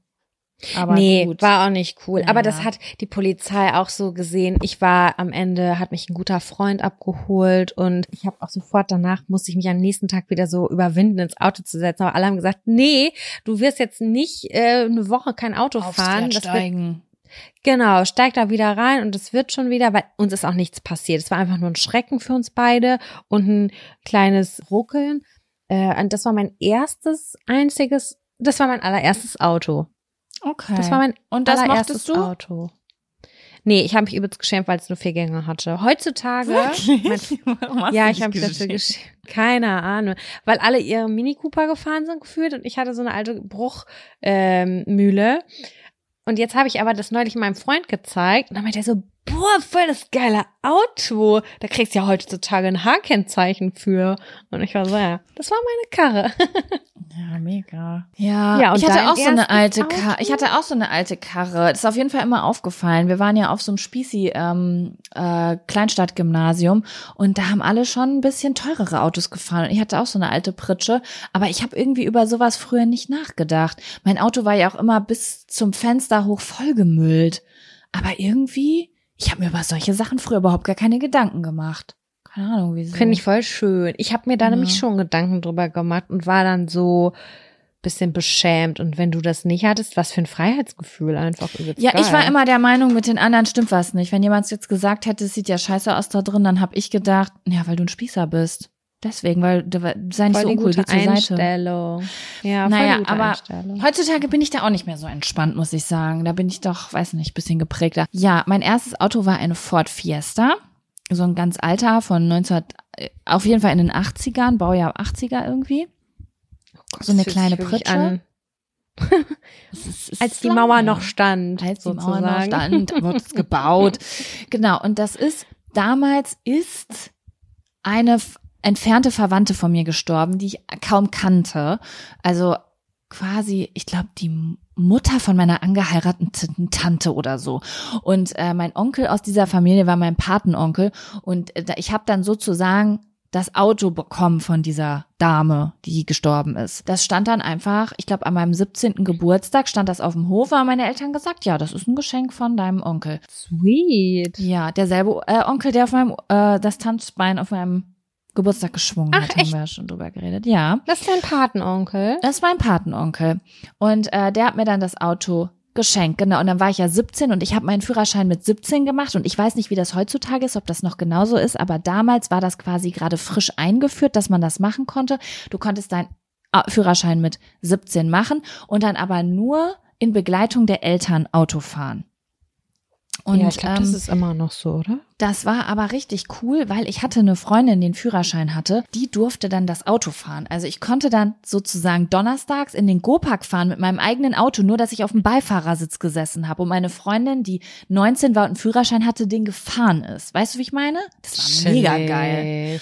Aber nee, gut. war auch nicht cool. Aber Ja. das hat die Polizei auch so gesehen. Ich war am Ende, hat mich ein guter Freund abgeholt und ich habe auch sofort danach, musste ich mich am nächsten Tag wieder so überwinden, ins Auto zu setzen. Aber alle haben gesagt, nee, du wirst jetzt nicht äh, eine Woche kein Auto Aufs fahren. Steigen. Genau, steig da wieder rein und es wird schon wieder, weil uns ist auch nichts passiert. Es war einfach nur ein Schrecken für uns beide und ein kleines Ruckeln. Äh, und das war mein erstes, einziges, das war mein allererstes Auto. Okay. Das war mein Und das allererstes du? Auto. Nee, ich habe mich übelst geschämt, weil es nur vier Gänge hatte. Heutzutage, mein, ja, ich habe mich dafür geschämt? Keine Ahnung, weil alle ihre Mini Cooper gefahren sind gefühlt und ich hatte so eine alte Bruchmühle. Ähm. Und jetzt habe ich aber das neulich meinem Freund gezeigt. Und dann meinte er so, boah, voll das geile Auto. Da kriegst du ja heutzutage ein H-Kennzeichen für. Und ich war so, ja, das war meine Karre. Ja, mega. Ja, Ja, und ich hatte auch so eine alte Karre. Ich hatte auch so eine alte Karre. Das ist auf jeden Fall immer aufgefallen. Wir waren ja auf so einem Spießi ähm, äh, Kleinstadtgymnasium und da haben alle schon ein bisschen teurere Autos gefahren. Und ich hatte auch so eine alte Pritsche, aber ich habe irgendwie über sowas früher nicht nachgedacht. Mein Auto war ja auch immer bis zum Fenster hoch vollgemüllt. Aber irgendwie, ich habe mir über solche Sachen früher überhaupt gar keine Gedanken gemacht. Keine Ahnung, wieso. Finde ich voll schön. Ich habe mir da Ja. nämlich schon Gedanken drüber gemacht und war dann so bisschen beschämt. Und wenn du das nicht hattest, was für ein Freiheitsgefühl einfach. Ja, ich geil. war immer der Meinung, mit den anderen stimmt was nicht. Wenn jemand jetzt gesagt hätte, es sieht ja scheiße aus da drin, dann habe ich gedacht, ja, weil du ein Spießer bist. Deswegen, weil du sei nicht voll so die uncool, gute geh zur Seite. Einstellung. Ja, voll Naja, die aber heutzutage bin ich da auch nicht mehr so entspannt, muss ich sagen. Da bin ich doch, weiß nicht, bisschen geprägter. Ja, mein erstes Auto war eine Ford Fiesta. So ein ganz alter von 19, äh, auf jeden Fall in den 80ern, Baujahr 80er irgendwie. So eine kleine Pritsche. ist- es als ist die lang Mauer noch stand, als die sozusagen. Mauer noch stand, wurde es gebaut. Genau, und das ist, damals ist eine entfernte Verwandte von mir gestorben, die ich kaum kannte. Also quasi, ich glaube, die Mutter von meiner angeheirateten Tante oder so. Und äh, mein Onkel aus dieser Familie war mein Patenonkel. Und äh, ich habe dann sozusagen das Auto bekommen von dieser Dame, die gestorben ist. Das stand dann einfach, ich glaube, an meinem 17. Geburtstag stand das auf dem Hof, haben meine Eltern gesagt, ja, das ist ein Geschenk von deinem Onkel. Sweet. Ja, derselbe äh, Onkel, der auf meinem, äh, das Tanzbein auf meinem Geburtstag geschwungen Ach, hat, haben echt? wir ja schon drüber geredet. Ja. Das ist dein Patenonkel. Das ist mein Patenonkel. Und äh, der hat mir dann das Auto geschenkt, genau. Und dann war ich ja 17 und ich habe meinen Führerschein mit 17 gemacht. Und ich weiß nicht, wie das heutzutage ist, ob das noch genauso ist, aber damals war das quasi gerade frisch eingeführt, dass man das machen konnte. Du konntest deinen äh, Führerschein mit 17 machen und dann aber nur in Begleitung der Eltern Auto fahren. Und ja, ich glaube, das ähm, ist immer noch so, oder? das war aber richtig cool, weil ich hatte eine Freundin, die den Führerschein hatte, die durfte dann das Auto fahren. Also ich konnte dann sozusagen donnerstags in den Gopark fahren mit meinem eigenen Auto, nur dass ich auf dem Beifahrersitz gesessen habe und meine Freundin, die 19 war und einen Führerschein hatte, den gefahren ist. Weißt du, wie ich meine? Das war mega geil.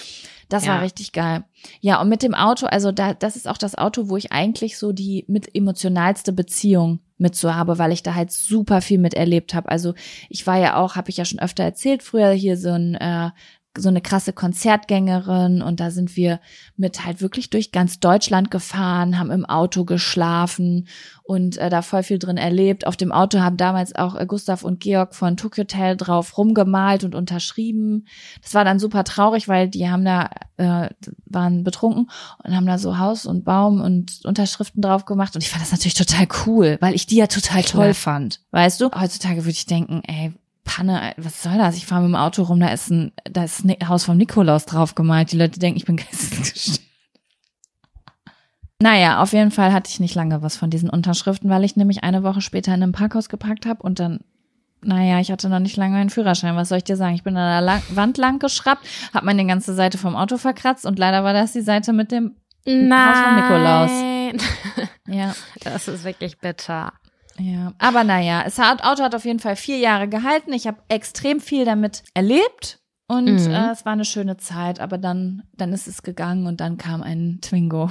Das Ja. war richtig geil. Ja, und mit dem Auto, also da, das ist auch das Auto, wo ich eigentlich so die mit emotionalste Beziehung mit so habe, weil ich da halt super viel mit erlebt habe. Also ich war ja auch, habe ich ja schon öfter erzählt, früher hier so ein äh, so eine krasse Konzertgängerin und da sind wir mit halt wirklich durch ganz Deutschland gefahren, haben im Auto geschlafen und äh, da voll viel drin erlebt. Auf dem Auto haben damals auch äh, Gustav und Georg von Tokyo Hotel drauf rumgemalt und unterschrieben. Das war dann super traurig, weil die haben da äh, waren betrunken und haben da so Haus und Baum und Unterschriften drauf gemacht und ich fand das natürlich total cool, weil ich die ja total toll Klar. fand. Weißt du? Heutzutage würde ich denken, ey, Panne, was soll das? Ich fahre mit dem Auto rum, da ist ein, da ist ein Haus vom Nikolaus drauf gemalt. Die Leute denken, ich bin geistesgestört. Naja, auf jeden Fall hatte ich nicht lange was von diesen Unterschriften, weil ich nämlich eine Woche später in einem Parkhaus geparkt habe und dann, naja, ich hatte noch nicht lange meinen Führerschein. Was soll ich dir sagen? Ich bin an der lang Wand lang geschraubt, habe meine ganze Seite vom Auto verkratzt und leider war das die Seite mit dem, Haus von Nikolaus. Nein. ja, Das ist wirklich bitter. Ja, aber naja, es hat, Auto hat auf jeden Fall vier Jahre gehalten. Ich habe extrem viel damit erlebt und Mhm. äh, es war eine schöne Zeit. Aber dann, dann ist es gegangen und dann kam ein Twingo.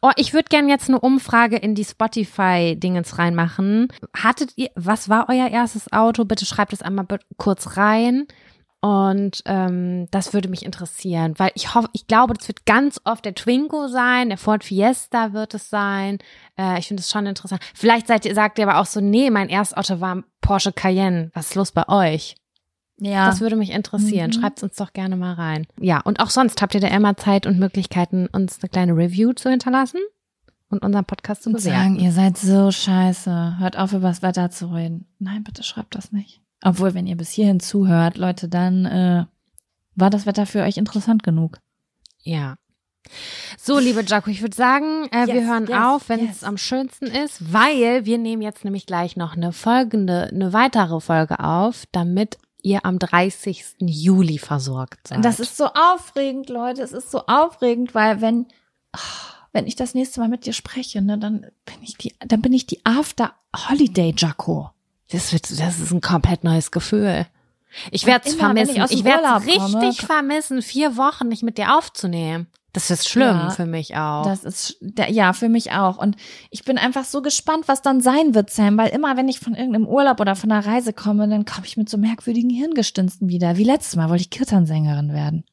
Oh, ich würde gern jetzt eine Umfrage in die Spotify-Dingens reinmachen. Hattet ihr, was war euer erstes Auto? Bitte schreibt es einmal kurz rein. Und ähm, das würde mich interessieren, weil ich hoffe, ich glaube, das wird ganz oft der Twingo sein, der Ford Fiesta wird es sein. Äh, ich finde es schon interessant. Vielleicht seid ihr, sagt ihr aber auch so, nee, mein Erstauto war Porsche Cayenne. Was ist los bei euch? Ja. Das würde mich interessieren. Mhm. Schreibt uns doch gerne mal rein. Ja, und auch sonst habt ihr da immer Zeit und Möglichkeiten, uns eine kleine Review zu hinterlassen und unseren Podcast zu und bewerten. sagen, ihr seid so scheiße. Hört auf, über das Wetter zu reden. Nein, bitte schreibt das nicht. Obwohl, wenn ihr bis hierhin zuhört, Leute, dann äh, war das Wetter für euch interessant genug. Ja. So, liebe Jaco, ich würde sagen, äh, wir Yes, hören yes, auf, wenn yes. es am schönsten ist, weil wir nehmen jetzt nämlich gleich noch eine folgende, eine weitere Folge auf, damit ihr am 30. Juli versorgt seid. Das ist so aufregend, Leute. Es ist so aufregend, weil wenn, ah, wenn ich das nächste Mal mit dir spreche, ne, dann bin ich die, dann bin ich die After Holiday Jacko. Das, wird, das ist ein komplett neues Gefühl. Ich werde es vermissen. ich Ich werde es komme, richtig vermissen, vier Wochen nicht mit dir aufzunehmen. Das ist schlimm Ja, für mich auch. Das ist, ja, für mich auch. Und ich bin einfach so gespannt, was dann sein wird, Sam, weil immer, wenn ich von irgendeinem Urlaub oder von einer Reise komme, dann komme ich mit so merkwürdigen Hirngestünsten wieder. Wie letztes Mal wollte ich Kirtansängerin werden.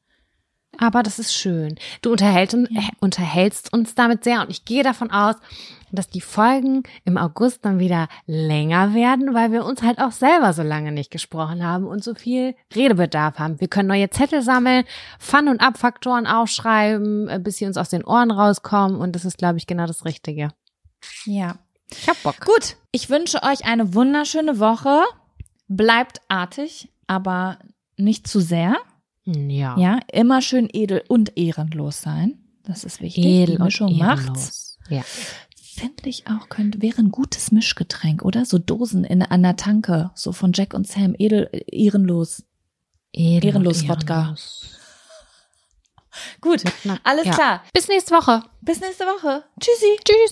Aber das ist schön. Du unterhältst, äh, unterhältst uns damit sehr und ich gehe davon aus, dass die Folgen im August dann wieder länger werden, weil wir uns halt auch selber so lange nicht gesprochen haben und so viel Redebedarf haben. Wir können neue Zettel sammeln, Fun- und Abfaktoren aufschreiben, äh, bis sie uns aus den Ohren rauskommen und das ist, glaube ich, genau das Richtige. Ja. Ich hab Bock. Gut, ich wünsche euch eine wunderschöne Woche. Bleibt artig, aber nicht zu sehr. Ja. Ja, immer schön edel und ehrenlos sein. Das ist wichtig. Edel Die und Mischung ehrenlos. macht's. Ja. Finde ich auch, könnte, wäre ein gutes Mischgetränk, oder? So Dosen in, der Tanke, so von Jack und Sam, edel, ehrenlos. Edel Ehrenlos Wodka. Gut, Na, alles ja. klar. Bis nächste Woche. Bis nächste Woche. Tschüssi. Tschüss.